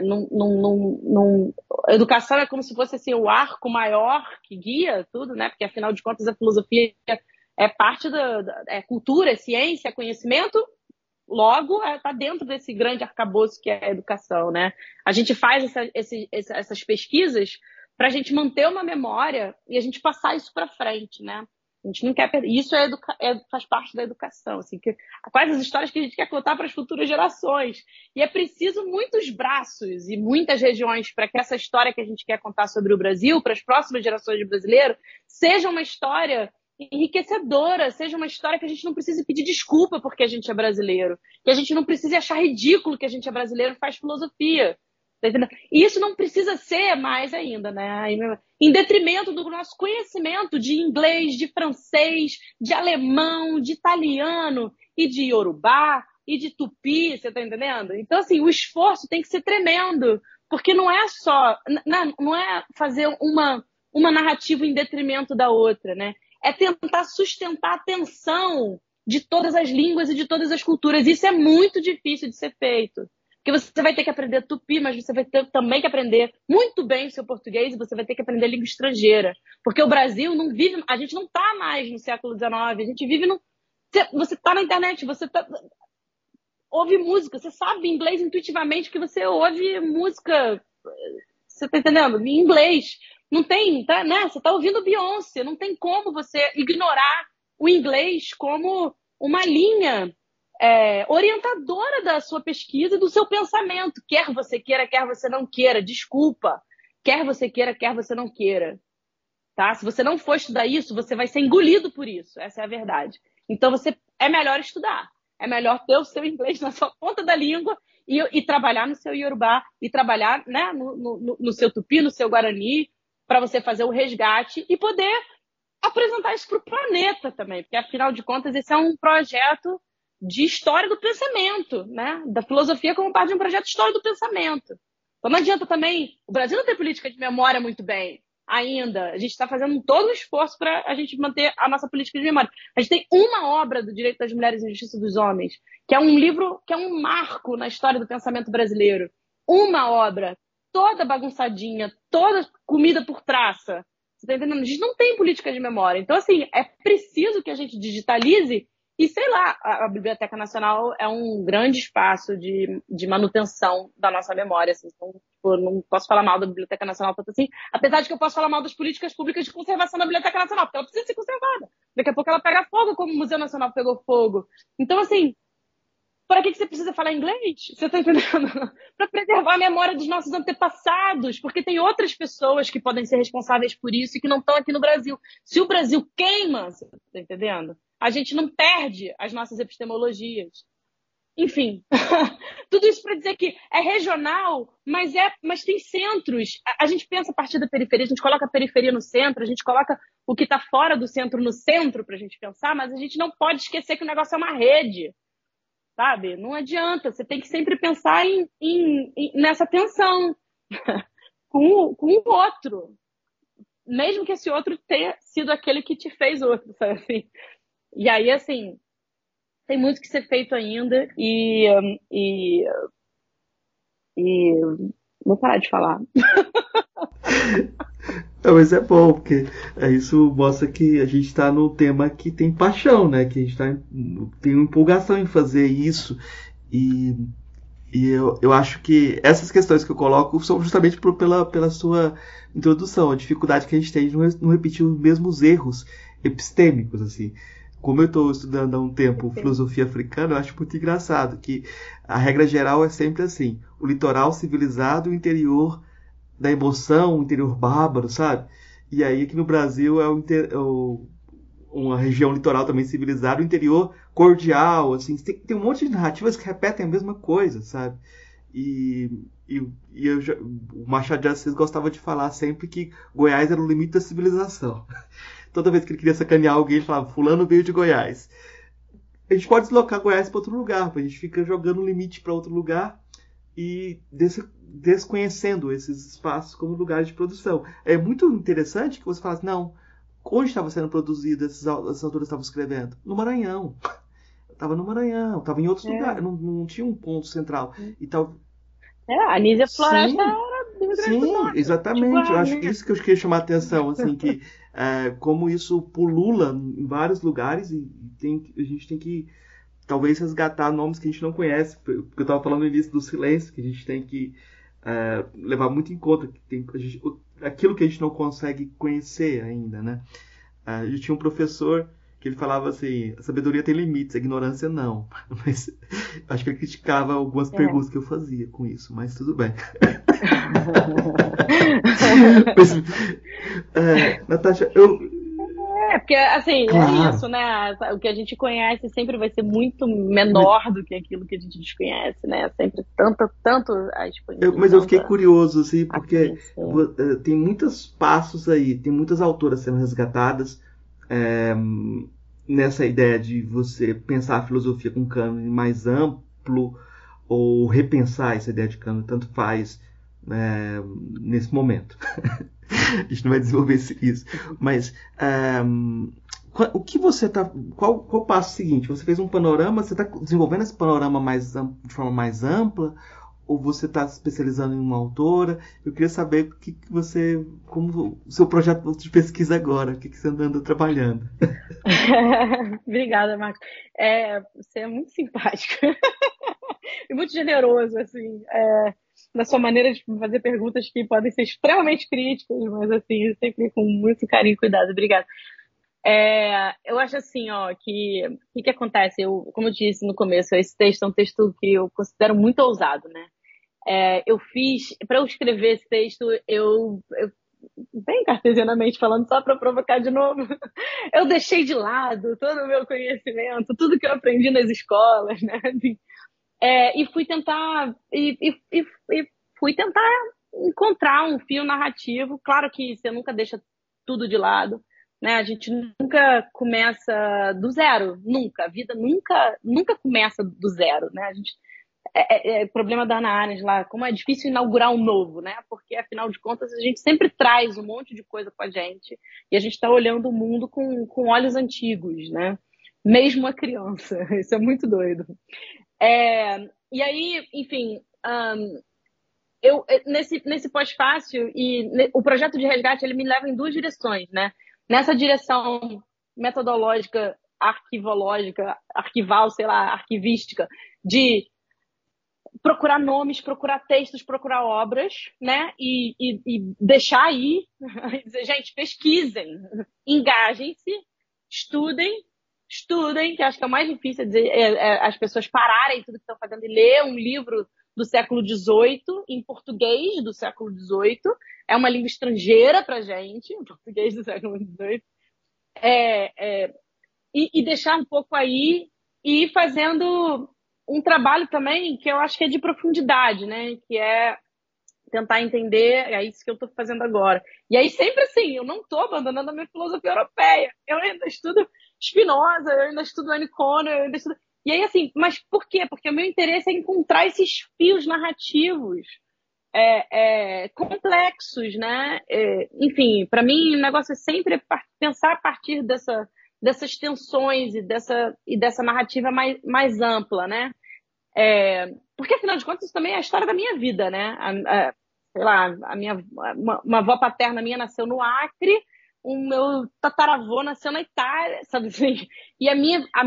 Num, num, num, educação é como se fosse assim, o arco maior que guia tudo, né? Porque afinal de contas a filosofia é parte da, da é cultura, é ciência, é conhecimento Logo, está é, tá dentro desse grande arcabouço que é a educação, né? A gente faz essa, esse, essas pesquisas para a gente manter uma memória e a gente passar isso para frente, né? A gente não quer perder. Isso é, educa... é faz parte da educação, assim, que quais as histórias que a gente quer contar para as futuras gerações. E é preciso muitos braços e muitas regiões para que essa história que a gente quer contar sobre o Brasil, para as próximas gerações de brasileiros, seja uma história enriquecedora, seja uma história que a gente não precise pedir desculpa porque a gente é brasileiro, que a gente não precise achar ridículo que a gente é brasileiro faz filosofia. Tá e isso não precisa ser mais ainda, né? Em detrimento do nosso conhecimento de inglês, de francês, de alemão, de italiano e de yorubá e de tupi, você tá entendendo? Então, assim, o esforço tem que ser tremendo, porque não é só, não é fazer uma, uma narrativa em detrimento da outra, né? é tentar sustentar a tensão de todas as línguas e de todas as culturas. Isso é muito difícil de ser feito. Porque você vai ter que aprender tupi, mas você vai ter também que aprender muito bem o seu português e você vai ter que aprender língua estrangeira. Porque o Brasil não vive, a gente não está mais no século XIX, a gente vive no. Você está na internet, você tá, ouve música, você sabe inglês intuitivamente que você ouve música, você está entendendo? Em inglês. Não tem, tá, né? Você está ouvindo Beyoncé, não tem como você ignorar o inglês como uma linha é, orientadora da sua pesquisa e do seu pensamento. Quer você queira, quer você não queira, desculpa. Quer você queira, quer você não queira. Tá? Se você não for estudar isso, você vai ser engolido por isso. Essa é a verdade. Então você é melhor estudar. É melhor ter o seu inglês na sua ponta da língua e, e trabalhar no seu Yorubá e trabalhar né, no, no, no seu Tupi, no seu Guarani, para você fazer o resgate e poder apresentar isso para o planeta também, porque afinal de contas esse é um projeto de história do pensamento, né? Da filosofia como parte de um projeto de história do pensamento. Então não adianta também, o Brasil não tem política de memória muito bem ainda. A gente está fazendo todo um esforço para a gente manter a nossa política de memória. A gente tem uma obra do Direito das Mulheres e Justiça dos Homens, que é um livro que é um marco na história do pensamento brasileiro. Uma obra toda bagunçadinha, toda comida por traça. Você tá entendendo? A gente não tem política de memória. Então, assim, é preciso que a gente digitalize e, sei lá, a, Biblioteca Nacional é um grande espaço de, de manutenção da nossa memória. Assim. Então, tipo, não posso falar mal da Biblioteca Nacional tanto assim, apesar de que eu posso falar mal das políticas públicas de conservação da Biblioteca Nacional, porque ela precisa ser conservada. Daqui a pouco ela pega fogo, como o Museu Nacional pegou fogo. Então, assim, para que você precisa falar inglês? Você está entendendo? para preservar a memória dos nossos antepassados, porque tem outras pessoas que podem ser responsáveis por isso e que não estão aqui no Brasil. Se o Brasil queima, você está entendendo? A gente não perde as nossas epistemologias. Enfim, tudo isso para dizer que é regional, mas é, mas tem centros. A, gente pensa a partir da periferia, a gente coloca a periferia no centro, a gente coloca o que está fora do centro no centro para a gente pensar, mas a gente não pode esquecer que o negócio é uma rede, sabe? Não adianta. Você tem que sempre pensar em, em, em nessa tensão com, com o outro, mesmo que esse outro tenha sido aquele que te fez outro, sabe assim? E aí, assim, tem muito que ser feito ainda e, e, e vou parar de falar. Não, mas é bom, porque é, isso mostra que a gente está no tema que tem paixão, né? Que a gente tá, tem empolgação em fazer isso. E, e eu, eu acho que essas questões que eu coloco são justamente por, pela, pela sua introdução, a dificuldade que a gente tem de não repetir os mesmos erros epistêmicos, assim como eu estou estudando há um tempo filosofia africana, eu acho muito engraçado que a regra geral é sempre assim: o litoral civilizado, o interior da emoção, o interior bárbaro, sabe? E aí aqui no Brasil é o, inter... o... uma região litoral também civilizada, o interior cordial, assim, tem, tem um monte de narrativas que repetem a mesma coisa, sabe? E, e, e já... o Machado de Assis gostava de falar sempre que Goiás era o limite da civilização toda vez que ele queria sacanear alguém, ele falava, fulano veio de Goiás. A gente pode deslocar Goiás para outro lugar, a gente fica jogando o limite para outro lugar e des desconhecendo esses espaços como lugares de produção. É muito interessante que você fala assim, não, onde estava sendo produzido esses, esses autores estavam escrevendo? No Maranhão. Estava no Maranhão, estava em outros é. lugares, não, não, tinha um ponto central. É. E tal... É, a Anísia Floresta Sim. Sim, exatamente. eu acho que isso que eu queria chamar a atenção, assim, que é, como isso pulula em vários lugares e tem, a gente tem que talvez resgatar nomes que a gente não conhece, porque eu estava falando no início do silêncio, que a gente tem que é, levar muito em conta que tem gente, aquilo que a gente não consegue conhecer ainda, né? A gente tinha um professor que ele falava assim, a sabedoria tem limites, a ignorância não. Mas acho que ele criticava algumas é. perguntas que eu fazia com isso, mas tudo bem. mas, é, Natasha, eu. É, porque assim, é claro. é isso, né? O que a gente conhece sempre vai ser muito menor do que aquilo que a gente desconhece, né? Sempre tanto, tanto a exposição. Mas eu fiquei curioso, assim, porque é, tem muitos passos aí, tem muitas autoras sendo resgatadas. É, nessa ideia de você pensar a filosofia com um cânone mais amplo ou repensar essa ideia de cânone, tanto faz é, nesse momento. a gente não vai desenvolver isso. Mas é, o que você está. Qual, qual o passo seguinte? Você fez um panorama, você está desenvolvendo esse panorama mais, de forma mais ampla? Ou você está se especializando em uma autora. Eu queria saber o que, que você, como o seu projeto de pesquisa agora, o que, que você anda trabalhando. Obrigada, Marcos. É, você é muito simpático e muito generoso, assim, é, na sua maneira de fazer perguntas que podem ser extremamente críticas, mas assim, sempre com muito carinho e cuidado. Obrigada. É, eu acho assim, ó, que o que, que, acontece? Eu, como eu disse no começo, esse texto é um texto que eu considero muito ousado, né? É, eu fiz, para eu escrever esse texto, eu, eu bem cartesianamente falando, só para provocar de novo, eu deixei de lado todo o meu conhecimento, tudo que eu aprendi nas escolas, né? É, e fui tentar e, e, e fui tentar encontrar um fio narrativo. Claro que você nunca deixa tudo de lado, né? A gente nunca começa do zero, nunca. A vida nunca, nunca começa do zero, né? A gente é, é, é problema da Ana Arendt lá, como é difícil inaugurar um novo, né? Porque afinal de contas a gente sempre traz um monte de coisa com a gente e a gente está olhando o mundo com, com olhos antigos, né? Mesmo a criança, isso é muito doido. É, e aí, enfim, um, eu nesse nesse pós-fácil e ne, o projeto de resgate ele me leva em duas direções, né? nessa direção metodológica, arquivológica, arquival, sei lá, arquivística, de procurar nomes, procurar textos, procurar obras, né? E, e, e deixar aí, dizer, gente, pesquisem, engajem-se, estudem, estudem, que acho que é o mais difícil, é dizer, é, é, as pessoas pararem tudo que estão fazendo e ler um livro do século XVIII, em português do século XVIII, é uma língua estrangeira para gente, o português do século XVIII, é, é, e, e deixar um pouco aí e ir fazendo um trabalho também que eu acho que é de profundidade, né? Que é tentar entender, é isso que eu estou fazendo agora. E aí sempre assim, eu não estou abandonando a minha filosofia europeia. Eu ainda estudo Spinoza, eu ainda estudo Anne Conner, eu ainda estudo... E aí assim, mas por quê? Porque o meu interesse é encontrar esses fios narrativos é, é, complexos, né? É, enfim, para mim o negócio é sempre pensar a partir dessa dessas tensões e dessa, e dessa narrativa mais, mais ampla, né? É, porque, afinal de contas, isso também é a história da minha vida, né? A, a, sei lá, a minha, uma, uma avó paterna minha nasceu no Acre, o meu tataravô nasceu na Itália, sabe assim? E a minha, a,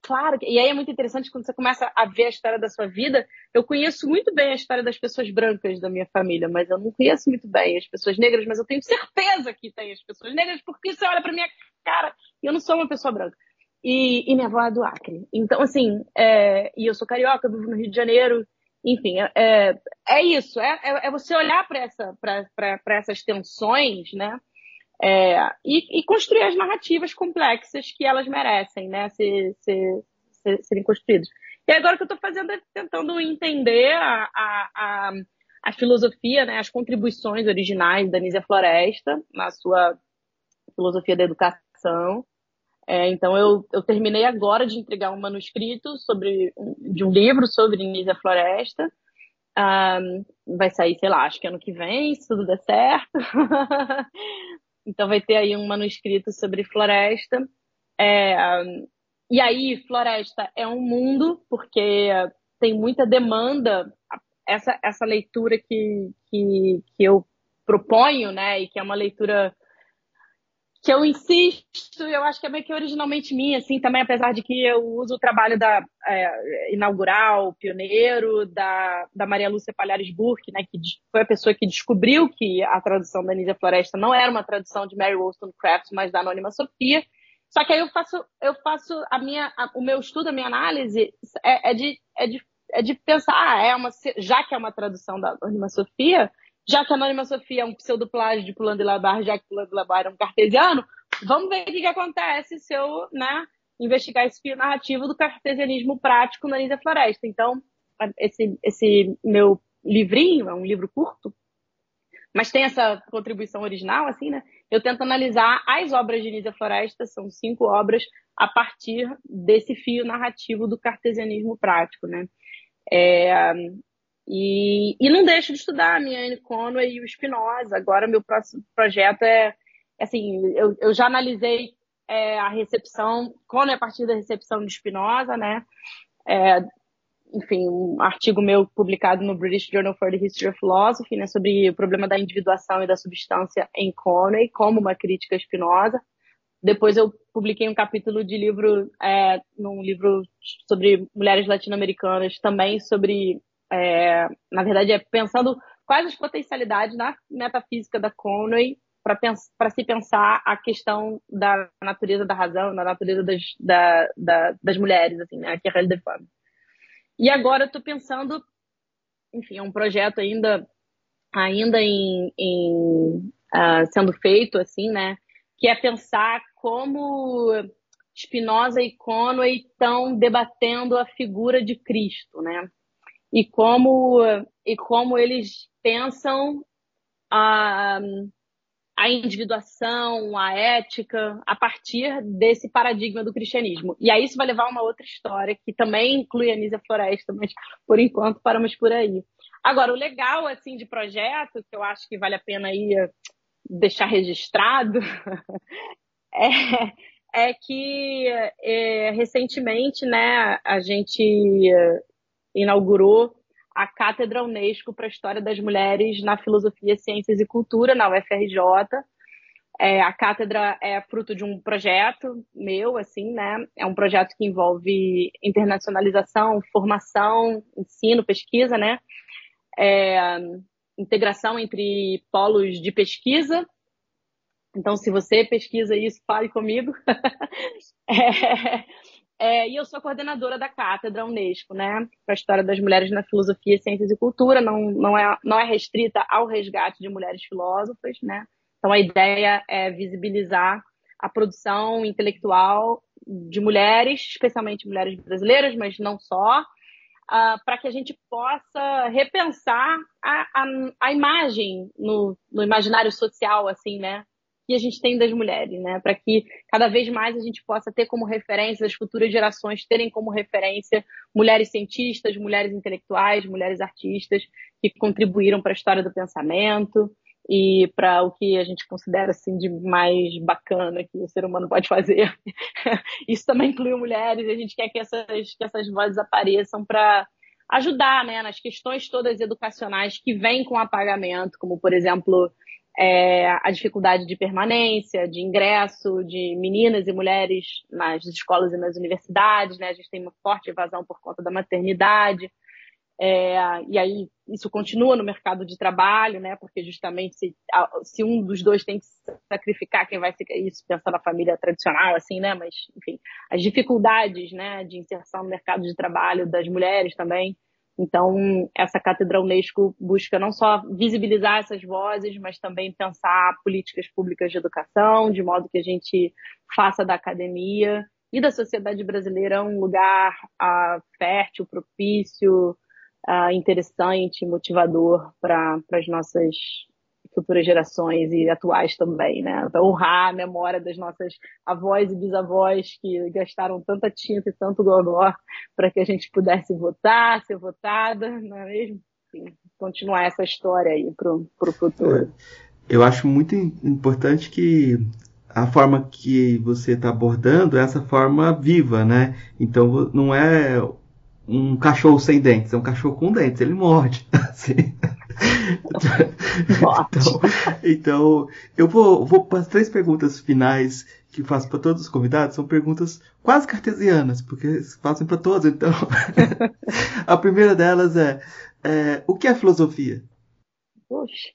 claro, e aí é muito interessante quando você começa a ver a história da sua vida. Eu conheço muito bem a história das pessoas brancas da minha família, mas eu não conheço muito bem as pessoas negras, mas eu tenho certeza que tem as pessoas negras, porque você olha para minha cara e eu não sou uma pessoa branca. E, e minha avó é do Acre. Então, assim, é, e eu sou carioca, vivo no Rio de Janeiro, enfim, é, é, é isso, é, é, é você olhar para essa, essas tensões, né? É, e, e, construir as narrativas complexas que elas merecem, né? Ser, ser, ser, serem construídas. E agora o que eu estou fazendo é tentando entender a, a, a, a, filosofia, né? As contribuições originais da Nízia Floresta na sua filosofia da educação. É, então eu, eu terminei agora de entregar um manuscrito sobre de um livro sobre Nízia Floresta. Um, vai sair, sei lá, acho que ano que vem, se tudo der certo. Então vai ter aí um manuscrito sobre floresta. É, e aí, floresta é um mundo, porque tem muita demanda. Essa, essa leitura que, que, que eu proponho, né, e que é uma leitura que eu insisto, eu acho que é meio que originalmente minha, assim, também, apesar de que eu uso o trabalho da é, inaugural, pioneiro, da, da Maria Lúcia Palhares Burke, né, que foi a pessoa que descobriu que a tradução da Nízia Floresta não era uma tradução de Mary Wollstonecraft, mas da Anônima Sofia. Só que aí eu faço, eu faço a minha, a, o meu estudo, a minha análise é, é, de, é, de, é de pensar, ah, é uma, já que é uma tradução da Anônima Sofia, já que a Anônima Sofia é um pseudoplágio de Pulando de Labar, já que Pulando de Labar é um cartesiano, vamos ver o que, que acontece se eu né, investigar esse fio narrativo do cartesianismo prático na Lídia Floresta. Então, esse, esse meu livrinho, é um livro curto, mas tem essa contribuição original, assim, né? Eu tento analisar as obras de Nízia Floresta, são cinco obras, a partir desse fio narrativo do cartesianismo prático, né? É, e, e não deixo de estudar a minha Anne Conway e o Spinoza. Agora, meu próximo projeto é, assim, eu, eu já analisei é, a recepção, Conway a partir da recepção de Spinoza, né? É, enfim, um artigo meu publicado no British Journal for the History of Philosophy, né, sobre o problema da individuação e da substância em Conway, como uma crítica a Spinoza. Depois eu publiquei um capítulo de livro, é, num livro sobre mulheres latino-americanas, também sobre é, na verdade, é pensando quais as potencialidades na metafísica da Conway para se pensar a questão da natureza da razão, da natureza das, da, da, das mulheres, assim, né, que é de fama. E agora eu estou pensando, enfim, é um projeto ainda, ainda em, em uh, sendo feito, assim, né, que é pensar como Spinoza e Conway estão debatendo a figura de Cristo, né? E como, e como eles pensam a, a individuação, a ética, a partir desse paradigma do cristianismo. E aí isso vai levar a uma outra história, que também inclui a Nízia Floresta, mas por enquanto paramos por aí. Agora, o legal assim de projeto, que eu acho que vale a pena aí deixar registrado, é, é que é, recentemente né, a gente inaugurou a Cátedra Unesco para a História das Mulheres na Filosofia, Ciências e Cultura, na UFRJ. É, a cátedra é fruto de um projeto meu, assim, né? É um projeto que envolve internacionalização, formação, ensino, pesquisa, né? É, integração entre polos de pesquisa. Então, se você pesquisa isso, fale comigo. é, é, e eu sou coordenadora da cátedra Unesco, né? Para a história das mulheres na filosofia, ciências e cultura. Não, não, é, não é restrita ao resgate de mulheres filósofas, né? Então, a ideia é visibilizar a produção intelectual de mulheres, especialmente mulheres brasileiras, mas não só, uh, para que a gente possa repensar a, a, a imagem no, no, imaginário social, assim, né? Que a gente tem das mulheres, né? Para que cada vez mais a gente possa ter como referência, as futuras gerações terem como referência mulheres cientistas, mulheres intelectuais, mulheres artistas que contribuíram para a história do pensamento, e para o que a gente considera assim de mais bacana que o ser humano pode fazer. Isso também inclui mulheres, e a gente quer que essas, que essas vozes apareçam para ajudar né, nas questões todas educacionais que vêm com apagamento, como, por exemplo, é, a dificuldade de permanência, de ingresso de meninas e mulheres nas escolas e nas universidades. Né? A gente tem uma forte evasão por conta da maternidade. É, e aí isso continua no mercado de trabalho, né? Porque justamente se, se um dos dois tem que sacrificar, quem vai ficar isso, pensar na família tradicional, assim, né? Mas, enfim, as dificuldades, né, de inserção no mercado de trabalho das mulheres também. Então, essa cátedra Unesco busca não só visibilizar essas vozes, mas também pensar políticas públicas de educação, de modo que a gente faça da academia e da sociedade brasileira um lugar uh, fértil, propício, uh, interessante, motivador para as nossas futuras gerações e atuais também, né? Honrar a memória das nossas avós e bisavós que gastaram tanta tinta e tanto gogó para que a gente pudesse votar, ser votada, não é mesmo? Continuar essa história aí para o futuro. É, eu acho muito importante que a forma que você está abordando é essa forma viva, né? Então não é um cachorro sem dentes, é um cachorro com dentes, ele morde. Assim. Então, então, eu vou, vou para as três perguntas finais que faço para todos os convidados, são perguntas quase cartesianas, porque fazem para todos, então. a primeira delas é, é o que é filosofia? Poxa.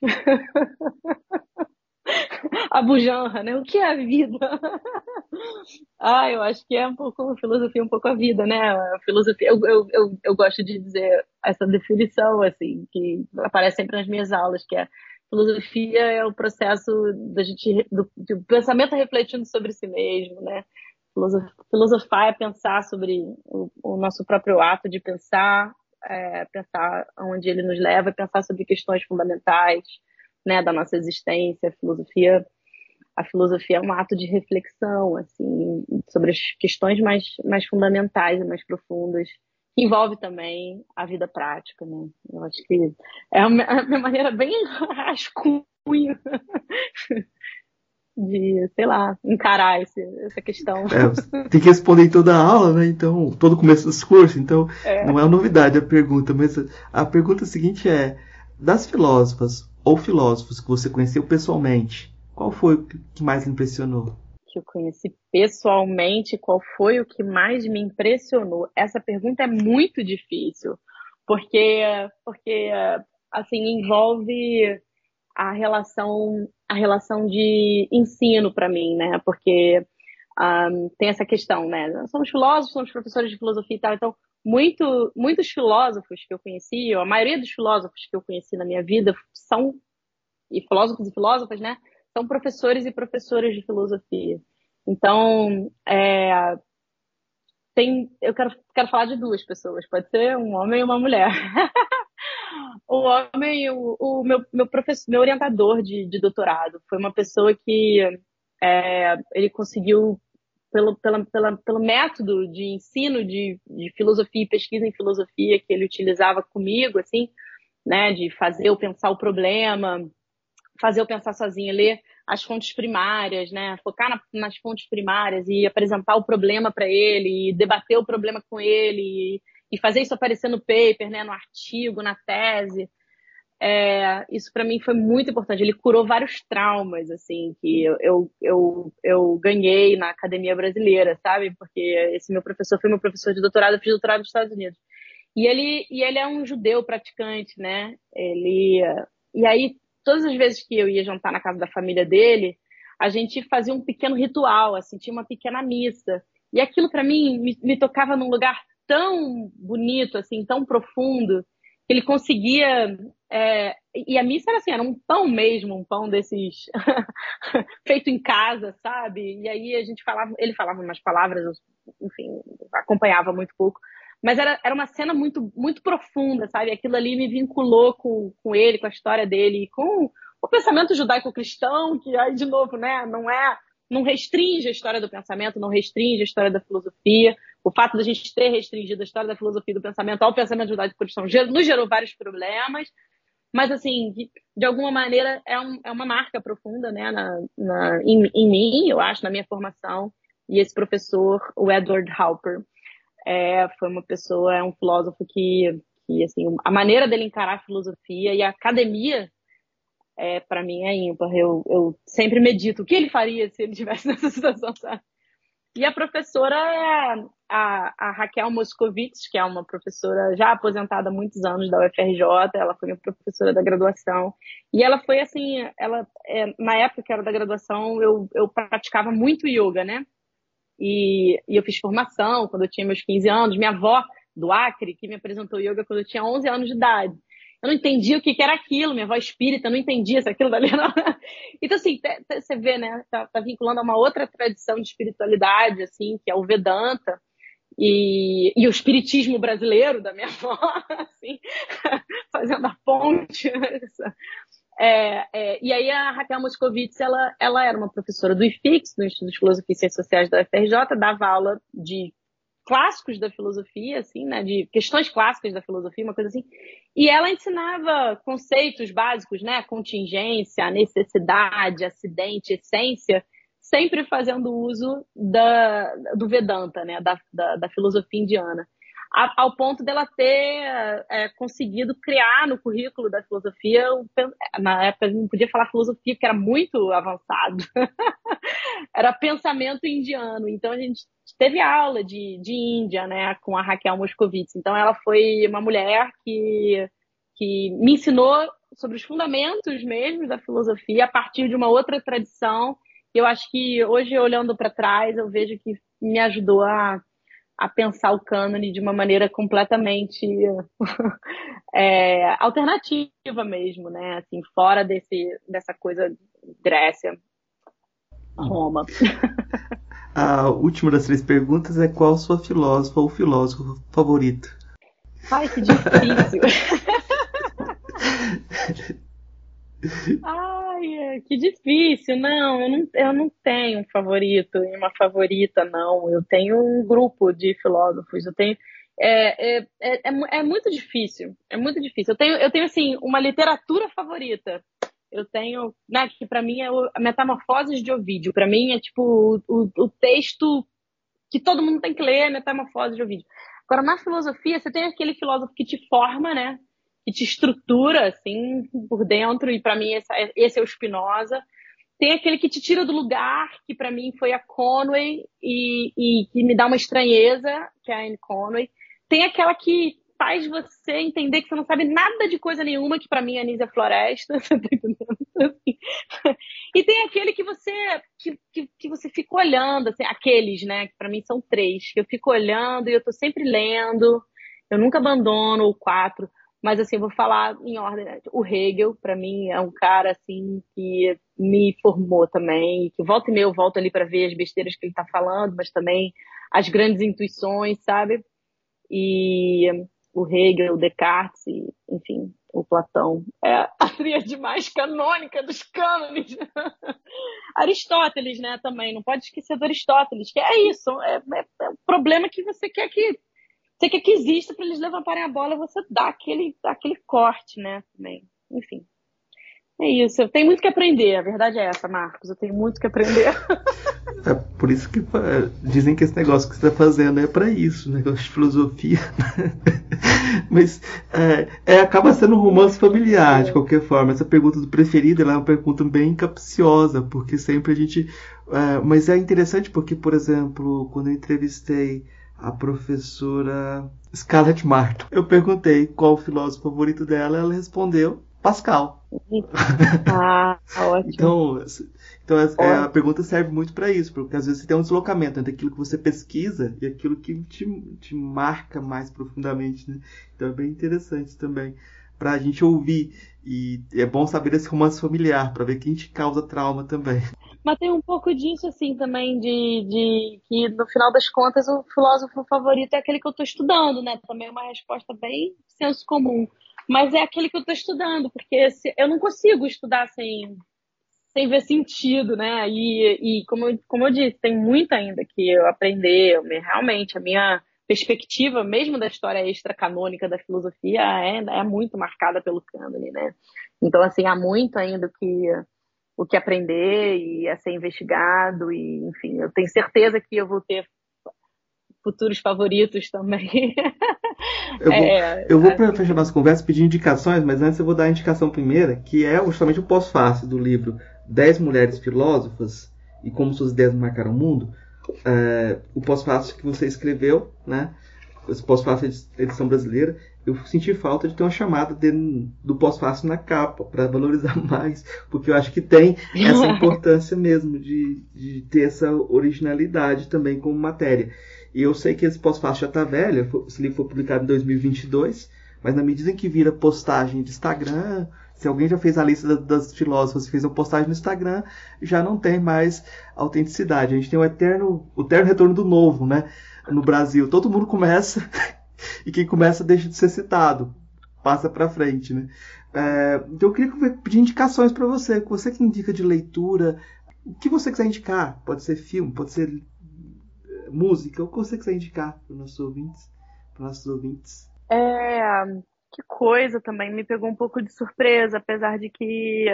A bujanra, né? O que é a vida? ah, eu acho que é um pouco filosofia, um pouco a vida, né? A filosofia, eu, eu, eu, eu gosto de dizer essa definição, assim, que aparece sempre nas minhas aulas, que é filosofia é o processo da gente, do, do pensamento refletindo sobre si mesmo, né? Filosofar é pensar sobre o, o nosso próprio ato de pensar, é, pensar onde ele nos leva, pensar sobre questões fundamentais, né, da nossa existência. A filosofia, a filosofia é um ato de reflexão, assim, sobre as questões mais, mais fundamentais e mais profundas, que envolve também a vida prática, né? Eu acho que é a minha maneira bem rascunha de, sei lá, encarar esse, essa questão. É, tem que responder em toda a aula, né? Então, todo começo do curso, então é. não é novidade a pergunta, mas a pergunta seguinte é: das filósofas, ou filósofos que você conheceu pessoalmente, qual foi o que mais impressionou? Que eu conheci pessoalmente, qual foi o que mais me impressionou? Essa pergunta é muito difícil, porque, porque assim, envolve a relação, a relação de ensino para mim, né? Porque um, tem essa questão, né? Somos filósofos, somos professores de filosofia e tal, então muito, muitos filósofos que eu conheci, ou a maioria dos filósofos que eu conheci na minha vida são, e filósofos e filósofas, né, são professores e professoras de filosofia. Então, é, tem, eu quero, quero falar de duas pessoas, pode ser um homem e uma mulher. o homem, o, o meu, meu professor, meu orientador de, de doutorado, foi uma pessoa que é, ele conseguiu pelo, pela, pela, pelo método de ensino de, de filosofia e pesquisa em filosofia que ele utilizava comigo, assim, né, de fazer eu pensar o problema, fazer eu pensar sozinha, ler as fontes primárias, né, focar na, nas fontes primárias e apresentar o problema para ele, e debater o problema com ele, e, e, fazer isso aparecer no paper, né, no artigo, na tese. É, isso para mim foi muito importante. Ele curou vários traumas, assim, que eu, eu, eu, ganhei na academia brasileira, sabe? Porque esse meu professor foi meu professor de doutorado, eu fiz doutorado nos Estados Unidos. E ele, e ele é um judeu praticante, né? Ele, e aí, todas as vezes que eu ia jantar na casa da família dele, a gente fazia um pequeno ritual, assim, tinha uma pequena missa. E aquilo para mim me, me tocava num lugar tão bonito, assim, tão profundo, que ele conseguia. É, e a missa era assim, era um pão mesmo, um pão desses feito em casa, sabe? E aí a gente falava, ele falava umas palavras, enfim, acompanhava muito pouco. Mas era, era uma cena muito, muito profunda, sabe? Aquilo ali me vinculou com, com ele, com a história dele, com o pensamento judaico-cristão, que aí, de novo, né, não é não restringe a história do pensamento, não restringe a história da filosofia. O fato da gente ter restringido a história da filosofia e do pensamento ao pensamento judaico-cristão nos gerou vários problemas. Mas, assim, de, alguma maneira, é, um, é, uma marca profunda né, na, na, em, em, mim, eu acho, na minha formação. E esse professor, o Edward Halper, é, foi uma pessoa, é um filósofo que, que, assim, a maneira dele encarar a filosofia e a academia é, para mim é ímpar. Eu, eu sempre medito o que ele faria se ele estivesse nessa situação, sabe? E a professora é a, a Raquel Moscovitz, que é uma professora já aposentada há muitos anos da UFRJ, ela foi minha professora da graduação. E ela foi assim, ela é, na época que era da graduação, eu, eu praticava muito yoga, né? E, e eu fiz formação quando eu tinha meus 15 anos. Minha avó do Acre, que me apresentou yoga quando eu tinha 11 anos de idade. Eu não entendia o que, que era aquilo, minha avó espírita, não entendia se aquilo dali não. Então, assim, você vê, né? Tá, tá, vinculando a uma outra tradição de espiritualidade, assim, que é o Vedanta. E, e o espiritismo brasileiro da minha avó, assim, fazendo a ponte. É, é, e aí a Raquel Moscovitz, ela, ela era uma professora do IFIX, do Instituto de Filosofia e Ciências Sociais da UFRJ, dava aula de clássicos da filosofia, assim, né, de questões clássicas da filosofia, uma coisa assim. E ela ensinava conceitos básicos, né, contingência, necessidade, acidente, essência, sempre fazendo uso da, do Vedanta, né, da, da, da filosofia indiana ao ponto dela ter é, conseguido criar no currículo da filosofia, na época não podia falar filosofia, porque era muito avançado, era pensamento indiano. Então a gente teve aula de, de Índia, né, com a Raquel Moscovitz. Então ela foi uma mulher que, que me ensinou sobre os fundamentos mesmo da filosofia a partir de uma outra tradição. Eu acho que hoje, olhando para trás, eu vejo que me ajudou a a pensar o cânone de uma maneira completamente é, alternativa mesmo, né? Assim, fora desse, dessa coisa Grécia, Roma. A última das três perguntas é qual sua filósofa ou filósofo favorito? Ai, que difícil. Ai, é, que difícil. Não eu, não, eu não tenho um favorito e uma favorita, não. Eu tenho um grupo de filósofos. Eu tenho. É, é, é, é, é muito difícil. É muito difícil. Eu tenho, eu tenho assim, uma literatura favorita. Eu tenho, né, que para mim é a Metamorfoses de Ovídio. Para mim é tipo o, o, o texto que todo mundo tem que ler, Metamorfoses de Ovídio. Agora, na filosofia, você tem aquele filósofo que te forma, né? que te estrutura assim por dentro e para mim esse, esse, é o Spinoza. Tem aquele que te tira do lugar, que para mim foi a Conway e, e, que me dá uma estranheza, que é a Anne Conway. Tem aquela que faz você entender que você não sabe nada de coisa nenhuma, que para mim é a Nízia Floresta, tá e tem aquele que você que, que, que, você fica olhando, assim, aqueles, né, que para mim são três, que eu fico olhando e eu tô sempre lendo, eu nunca abandono o quatro. Mas assim, eu vou falar em ordem. Né? O Hegel, para mim, é um cara assim que me formou também, que volta e meia eu volto ali para ver as besteiras que ele está falando, mas também as grandes intuições, sabe? E o Hegel, o Descartes, e, enfim, o Platão. É a tríade mais canônica dos cânones. Aristóteles, né, também. Não pode esquecer do Aristóteles, que é isso. É, é, é o problema que você quer que você quer que exista para eles levantarem a bola, você dá aquele, aquele corte, né? Também. Enfim. É isso, eu tenho muito que aprender, a verdade é essa, Marcos, eu tenho muito que aprender. É por isso que dizem que esse negócio que você está fazendo é para isso, negócio de filosofia. Mas é, é, acaba sendo um romance familiar, é. de qualquer forma. Essa pergunta do preferido é uma pergunta bem capciosa, porque sempre a gente. É, mas é interessante porque, por exemplo, quando eu entrevistei a professora Scarlett Martin, eu perguntei qual o filósofo favorito dela, ela respondeu Pascal. Ah, ótimo. então, então é, a pergunta serve muito para isso, porque às vezes você tem um deslocamento entre aquilo que você pesquisa e aquilo que te, te marca mais profundamente, né? Então é bem interessante também para a gente ouvir e é bom saber esse romance familiar para ver quem te causa trauma também. Mas tem um pouco disso assim também de, de que no final das contas o filósofo favorito é aquele que eu estou estudando, né? Também é uma resposta bem senso comum mas é aquele que eu estou estudando, porque se, eu não consigo estudar sem, sem ver sentido, né? E, e como, como eu disse, tem muito ainda que eu aprender, eu, realmente, a minha perspectiva, mesmo da história extra-canônica da filosofia, é, é muito marcada pelo cânone, né? Então, assim, há muito ainda que, o que aprender e a ser investigado, e, enfim, eu tenho certeza que eu vou ter futuros favoritos também. eu vou, é, eu vou assim... para fechar nossa conversa pedir indicações, mas antes eu vou dar a indicação primeira, que é justamente o pós-fácil do livro 10 Mulheres Filósofas e Como Suas Ideias Marcaram o Mundo. É, o pós-fácil que você escreveu, né? Esse pós-fácil edição brasileira, eu senti falta de ter uma chamada de, do pós-fácil na capa, para valorizar mais, porque eu acho que tem essa importância mesmo de, de ter essa originalidade também como matéria. E eu sei que esse pós-fácil já está velho, esse livro foi publicado em 2022, mas na medida em que vira postagem de Instagram, se alguém já fez a lista das filósofas e fez uma postagem no Instagram, já não tem mais autenticidade. A gente tem o eterno, o eterno retorno do novo, né? No Brasil, todo mundo começa e quem começa deixa de ser citado, passa para frente, né? É, então eu queria pedir indicações para você, você que indica de leitura, o que você quiser indicar, pode ser filme, pode ser música, o que você quiser indicar para os nossos ouvintes? Para nossos ouvintes? É, que coisa também, me pegou um pouco de surpresa, apesar de que,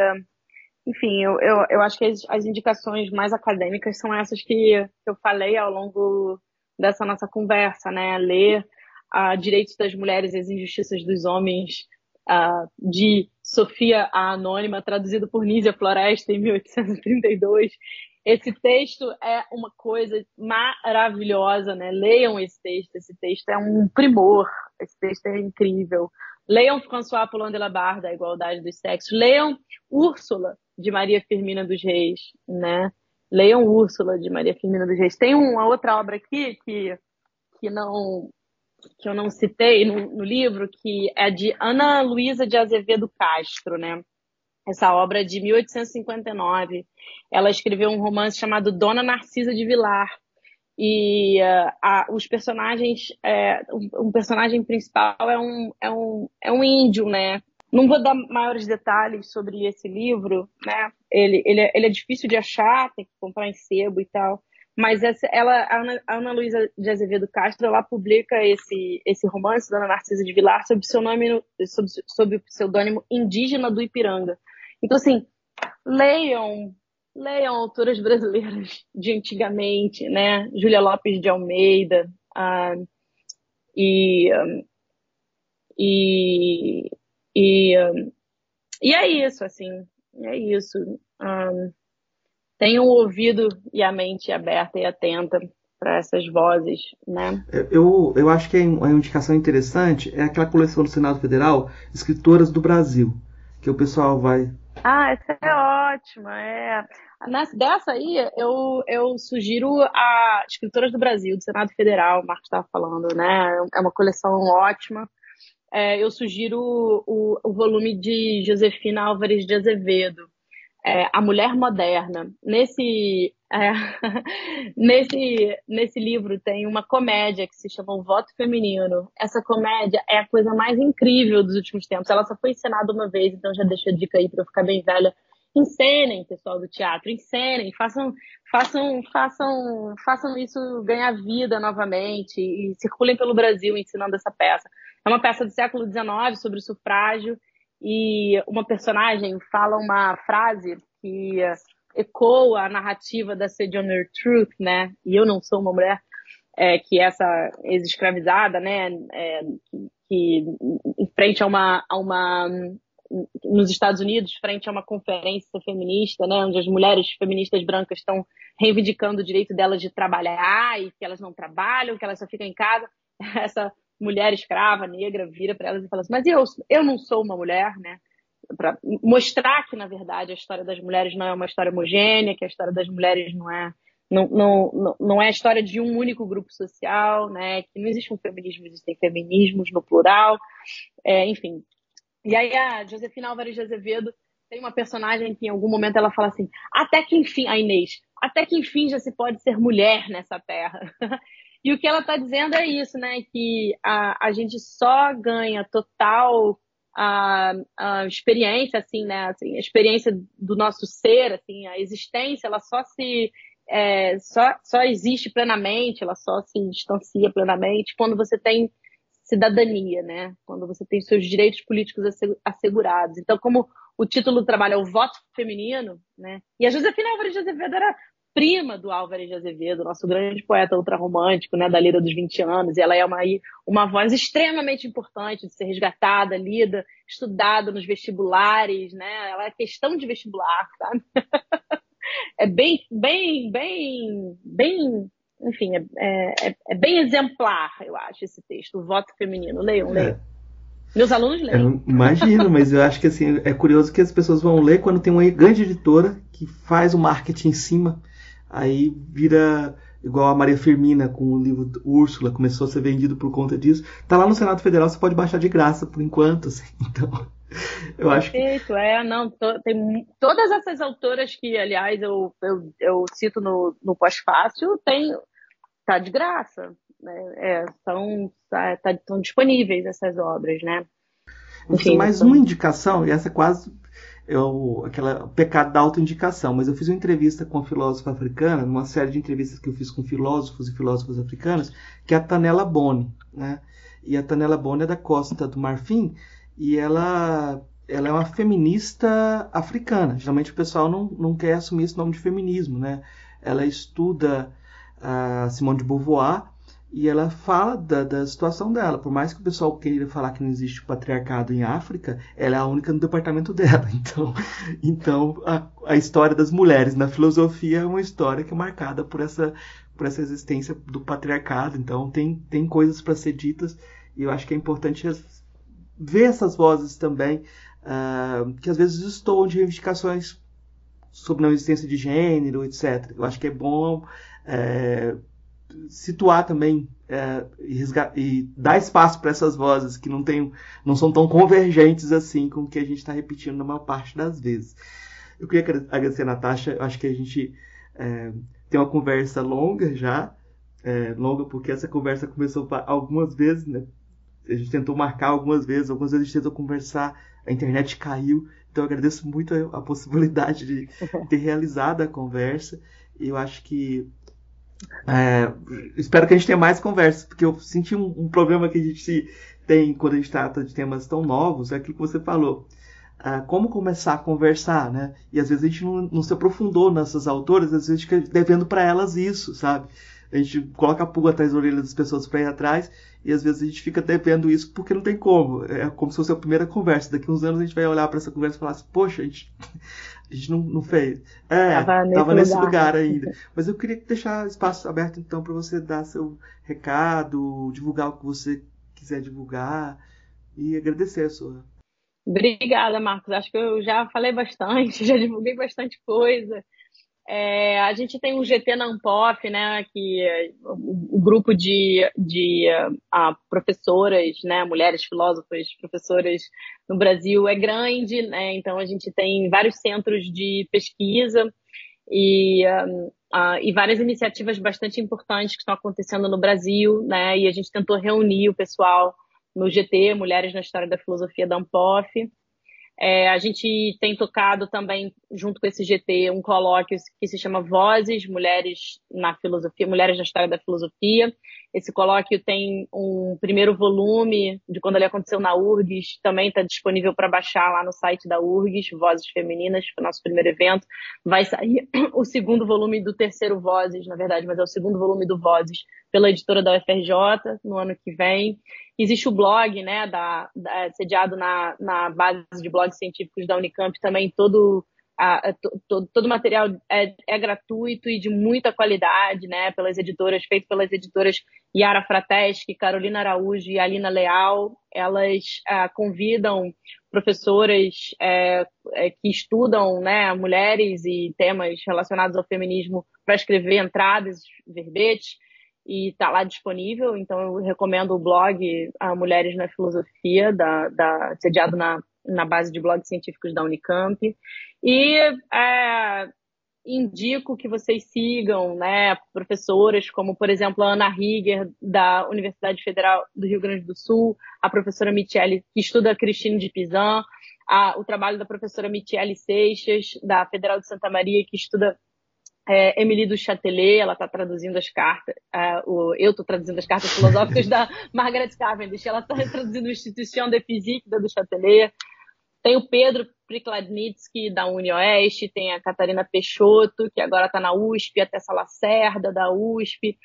enfim, eu, eu, eu acho que as, as indicações mais acadêmicas são essas que eu falei ao longo dessa nossa conversa, né? Ler uh, Direitos das Mulheres e as Injustiças dos Homens, uh, de Sofia a Anônima, traduzido por Nízia Floresta em 1832, esse texto é uma coisa maravilhosa, né? Leiam esse texto, esse texto é um primor, esse texto é incrível. Leiam François Apollon de la Barre, da Igualdade dos Sexos. Leiam Úrsula, de Maria Firmina dos Reis, né? Leiam Úrsula, de Maria Firmina dos Reis. Tem uma outra obra aqui que, que não que eu não citei no, no livro, que é de Ana Luísa de Azevedo Castro, né? Essa obra de 1859. Ela escreveu um romance chamado Dona Narcisa de Vilar. E uh, a, os personagens, é, um, um, personagem principal é um, é, um, é um índio, né? Não vou dar maiores detalhes sobre esse livro, né? Ele, ele, é, ele é difícil de achar, tem que comprar em sebo e tal. Mas essa, ela, a Ana, Ana Luísa de Azevedo Castro, ela publica esse, esse romance, Dona Narcisa de Vilar, sob seu nome, sob, sob o pseudônimo Indígena do Ipiranga. Então, assim, leiam, leiam autoras brasileiras de antigamente, né? Júlia Lopes de Almeida, uh, e, um, e, e, um, e é isso, assim, é isso. Tenham o ouvido e a mente aberta e atenta para essas vozes, né? Eu, eu acho que uma indicação interessante é aquela coleção do Senado Federal, Escritoras do Brasil, que o pessoal vai ah, essa é ótima. É. Nessa, dessa aí, eu, eu sugiro a Escritoras do Brasil, do Senado Federal, o Marcos estava falando, né? É uma coleção ótima. É, eu sugiro o, o volume de Josefina Álvares de Azevedo, é, A Mulher Moderna. Nesse, é, nesse, nesse livro tem uma comédia que se chama O Voto Feminino. Essa comédia é a coisa mais incrível dos últimos tempos. Ela só foi encenada uma vez, então já deixo a dica aí para eu ficar bem velha. Encenem, pessoal do teatro, encenem, façam, façam, façam, façam isso ganhar vida novamente e circulem pelo Brasil ensinando essa peça. É uma peça do século XIX sobre o sufrágio e uma personagem fala uma frase que ecoa a narrativa da Sojourner Truth, né? E eu não sou uma mulher, é, que essa ex-escravizada, né? É, que frente a uma, a uma nos Estados Unidos, frente a uma conferência feminista, né, onde as mulheres feministas brancas estão reivindicando o direito delas de trabalhar e que elas não trabalham, que elas só ficam em casa. Essa mulher escrava, negra, vira para elas e fala assim: Mas eu, eu não sou uma mulher, né? Para mostrar que, na verdade, a história das mulheres não é uma história homogênea, que a história das mulheres não é não, não, não é a história de um único grupo social, né? Que não existe um feminismo, existem feminismos no plural, é, enfim. E aí a Josefina Álvares de Azevedo tem uma personagem que em algum momento ela fala assim, até que enfim, a Inês, até que enfim já se pode ser mulher nessa terra. e o que ela está dizendo é isso, né? Que a, a gente só ganha total a, a experiência, assim, né? Assim, a experiência do nosso ser, assim, a existência, ela só se é, só, só existe plenamente, ela só se distancia plenamente quando você tem cidadania, né? Quando você tem seus direitos políticos assegurados. Então, como o título do trabalho é o voto feminino, né? E a Josefina Álvares de Azevedo era prima do Álvares de Azevedo, nosso grande poeta ultrarromântico, né, da Lira dos 20 anos, e ela é uma, uma voz extremamente importante de ser resgatada, lida, estudada nos vestibulares, né? Ela é questão de vestibular, sabe? é bem, bem, bem, bem, enfim, é, é, é, bem exemplar, eu acho, esse texto, o voto feminino. Leiam, leiam. É. Meus alunos leem. imagino, mas eu acho que assim, é curioso que as pessoas vão ler quando tem uma grande editora que faz o marketing em cima, aí vira igual a Maria Firmina com o livro Úrsula, começou a ser vendido por conta disso. Tá lá no Senado Federal, você pode baixar de graça por enquanto, assim, então eu acho Perfeito, que... é, não, to, tem todas essas autoras que, aliás, eu, eu, eu cito no, no pós-fácil, tem, tá de graça, né? É, são, tá, tá, estão disponíveis essas obras, né? Enfim, mais então... uma indicação, e essa é quase eu, aquela pecado da autoindicação, mas eu fiz uma entrevista com uma filósofa africana, numa série de entrevistas que eu fiz com filósofos e filósofas africanas, que é a Tanela Boni, né? E a Tanela Boni é da Costa do Marfim, e ela, ela é uma feminista africana. Geralmente o pessoal não, não quer assumir esse nome de feminismo, né? Ela estuda a Simone de Beauvoir e ela fala da, da situação dela. Por mais que o pessoal queira falar que não existe patriarcado em África, ela é a única no departamento dela. Então, então a, a história das mulheres na filosofia é uma história que é marcada por essa, por essa existência do patriarcado. Então, tem, tem coisas para ser ditas e eu acho que é importante ver essas vozes também, uh, que às vezes estouam de reivindicações sobre não existência de gênero, etc. Eu acho que é bom é, situar também é, e, e, dar espaço para essas vozes que não, tem, não são tão convergentes assim com o que a gente está repetindo na maior parte das vezes. Eu queria agradecer a Natasha, eu acho que a gente é, tem uma conversa longa já, é, longa porque essa conversa começou algumas vezes, né? a gente tentou marcar algumas vezes, algumas vezes a gente tentou conversar, a internet caiu. Então eu agradeço muito a, a possibilidade de ter realizado a conversa. E eu acho que. É, espero que a gente tenha mais conversas, porque eu senti um, um, problema que a gente tem quando a gente trata de temas tão novos, é aquilo que você falou. Uh, como começar a conversar, né? E às vezes a gente não, não se aprofundou nessas autoras, às vezes a gente fica devendo para elas isso, sabe? A gente coloca a pulga atrás da orelha das pessoas para ir atrás e às vezes a gente fica devendo isso porque não tem como. É como se fosse a primeira conversa. Daqui uns anos a gente vai olhar para essa conversa e falar assim: Poxa, a gente, a gente não, não fez. É, tava nesse, nesse lugar. ainda. Mas eu queria deixar espaço aberto então para você dar seu recado, divulgar o que você quiser divulgar e agradecer a sua. Obrigada, Marcos. Acho que eu já falei bastante, já divulguei bastante coisa. É, a gente tem o GT na Ampof, né, que o, o grupo de, de uh, professoras, né, mulheres filósofas, professoras no Brasil é grande, né, então a gente tem vários centros de pesquisa e, uh, uh, e várias iniciativas bastante importantes que estão acontecendo no Brasil, né, e a gente tentou reunir o pessoal no GT, Mulheres na História da Filosofia da Ampof, é, a gente tem tocado também, junto com esse GT, um colóquio que se chama Vozes, Mulheres na Filosofia, Mulheres na História da Filosofia, Esse colóquio tem um primeiro volume de quando ele aconteceu na URGS, também está disponível para baixar lá no site da URGS, Vozes Femininas, foi o nosso primeiro evento. Vai sair o segundo volume do terceiro Vozes, na verdade, mas é o segundo volume do Vozes pela editora da UFRJ no ano que vem. Existe o blog, né, da, da sediado na, na base de blogs científicos da Unicamp, também todo a, a, todo, todo o material é, é, gratuito e de muita qualidade, né, pelas editoras, feito pelas editoras Yara Frateschi, Carolina Araújo e Alina Leal. Elas convidam professoras é, é, que estudam né, mulheres e temas relacionados ao feminismo para escrever entradas, verbetes, e está lá disponível. Então, eu recomendo o blog Mulheres na Filosofia, da, da, sediado na na base de blogs científicos da Unicamp. E é, indico que vocês sigam né, professoras como, por exemplo, a Ana Rieger, da Universidade Federal do Rio Grande do Sul, a professora Michele, que estuda Cristine de Pizan, a, o trabalho da professora Michele Seixas, da Federal de Santa Maria, que estuda é, Emily do Châtelet, ela está traduzindo as cartas, é, o, eu estou traduzindo as cartas filosóficas da Margaret Cavendish, ela está traduzindo Instituição de Physique da do Châtelet, tem o Pedro Prikladnitsky, da UniOeste, tem a Catarina Peixoto, que agora está na USP, a Tessa Lacerda, da USP,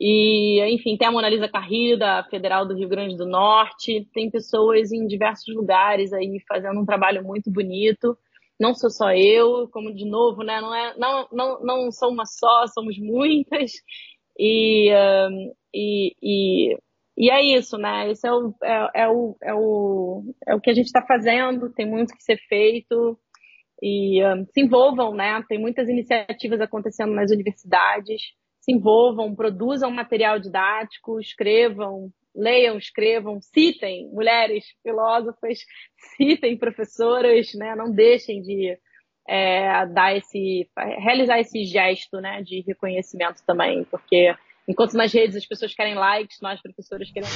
e, enfim, tem a Monalisa Carrilho, da Federal do Rio Grande do Norte, tem pessoas em diversos lugares aí fazendo um trabalho muito bonito, não sou só eu, como de novo, né, não, é, não, não, não sou uma só, somos muitas, e, um, e, e e é isso, né? Esse é o, é, é o, é o, é o que a gente está fazendo, tem muito que ser feito. E um, se envolvam, né? Tem muitas iniciativas acontecendo nas universidades. Se envolvam, produzam material didático, escrevam, leiam, escrevam, citem mulheres filósofas, citem professoras, né? Não deixem de é, dar esse, realizar esse gesto, né? De reconhecimento também, porque Enquanto nas redes as pessoas querem likes, nós professores queremos.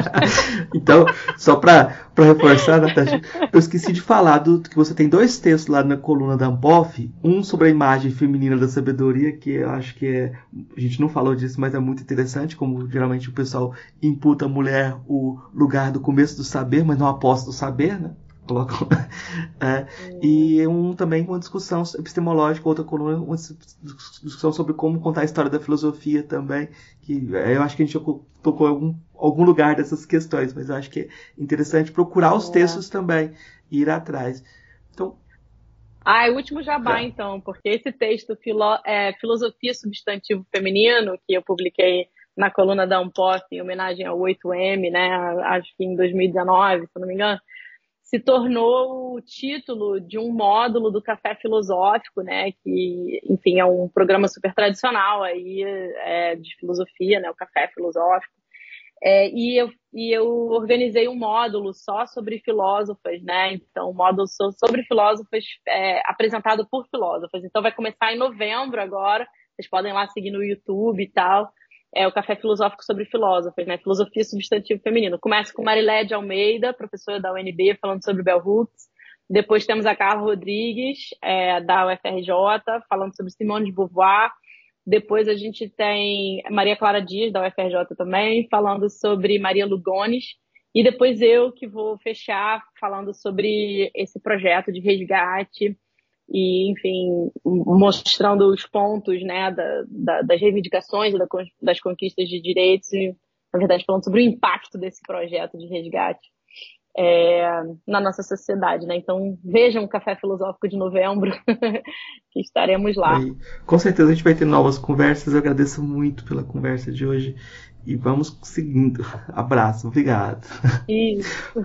então, só para reforçar, Natasha, eu esqueci de falar do que você tem dois textos lá na coluna da Ampof, um sobre a imagem feminina da sabedoria, que eu acho que é. A gente não falou disso, mas é muito interessante, como geralmente o pessoal imputa à mulher o lugar do começo do saber, mas não aposta o saber, né? Colocam. É, e um também uma discussão epistemológica, outra coluna, uma discussão sobre como contar a história da filosofia também, que é, eu acho que a gente tocou em algum, algum lugar dessas questões, mas eu acho que é interessante procurar os textos também e ir atrás. Então, ah, é o último jabá, é. então, porque esse texto, filo, é, Filosofia Substantivo Feminino, que eu publiquei na coluna da Unpost em homenagem ao 8M, né, acho que em 2019, se não me engano, se tornou o título de um módulo do Café Filosófico, né? Que, enfim, é um programa super tradicional aí é, de filosofia, né? O Café Filosófico. É, e, eu, e eu organizei um módulo só sobre filósofas, né? Então, um módulo sobre filósofas é, apresentado por filósofas. Então, vai começar em novembro agora. Vocês podem lá seguir no YouTube e tal é o Café Filosófico sobre Filósofos, né? Filosofia Substantivo Feminino. Começa com Marilé de Almeida, professora da UNB, falando sobre Bell Hooks. Depois temos a Carla Rodrigues, é, da UFRJ, falando sobre Simone de Beauvoir. Depois a gente tem Maria Clara Dias, da UFRJ também, falando sobre Maria Lugones. E depois eu que vou fechar falando sobre esse projeto de resgate e, enfim, mostrando os pontos né, da, da, das reivindicações, das conquistas de direitos, e, na verdade, falando sobre o impacto desse projeto de resgate é, na nossa sociedade. Né? Então, vejam o Café Filosófico de novembro, que estaremos lá. Com certeza a gente vai ter novas conversas. Eu agradeço muito pela conversa de hoje e vamos seguindo. Abraço, obrigado. Isso.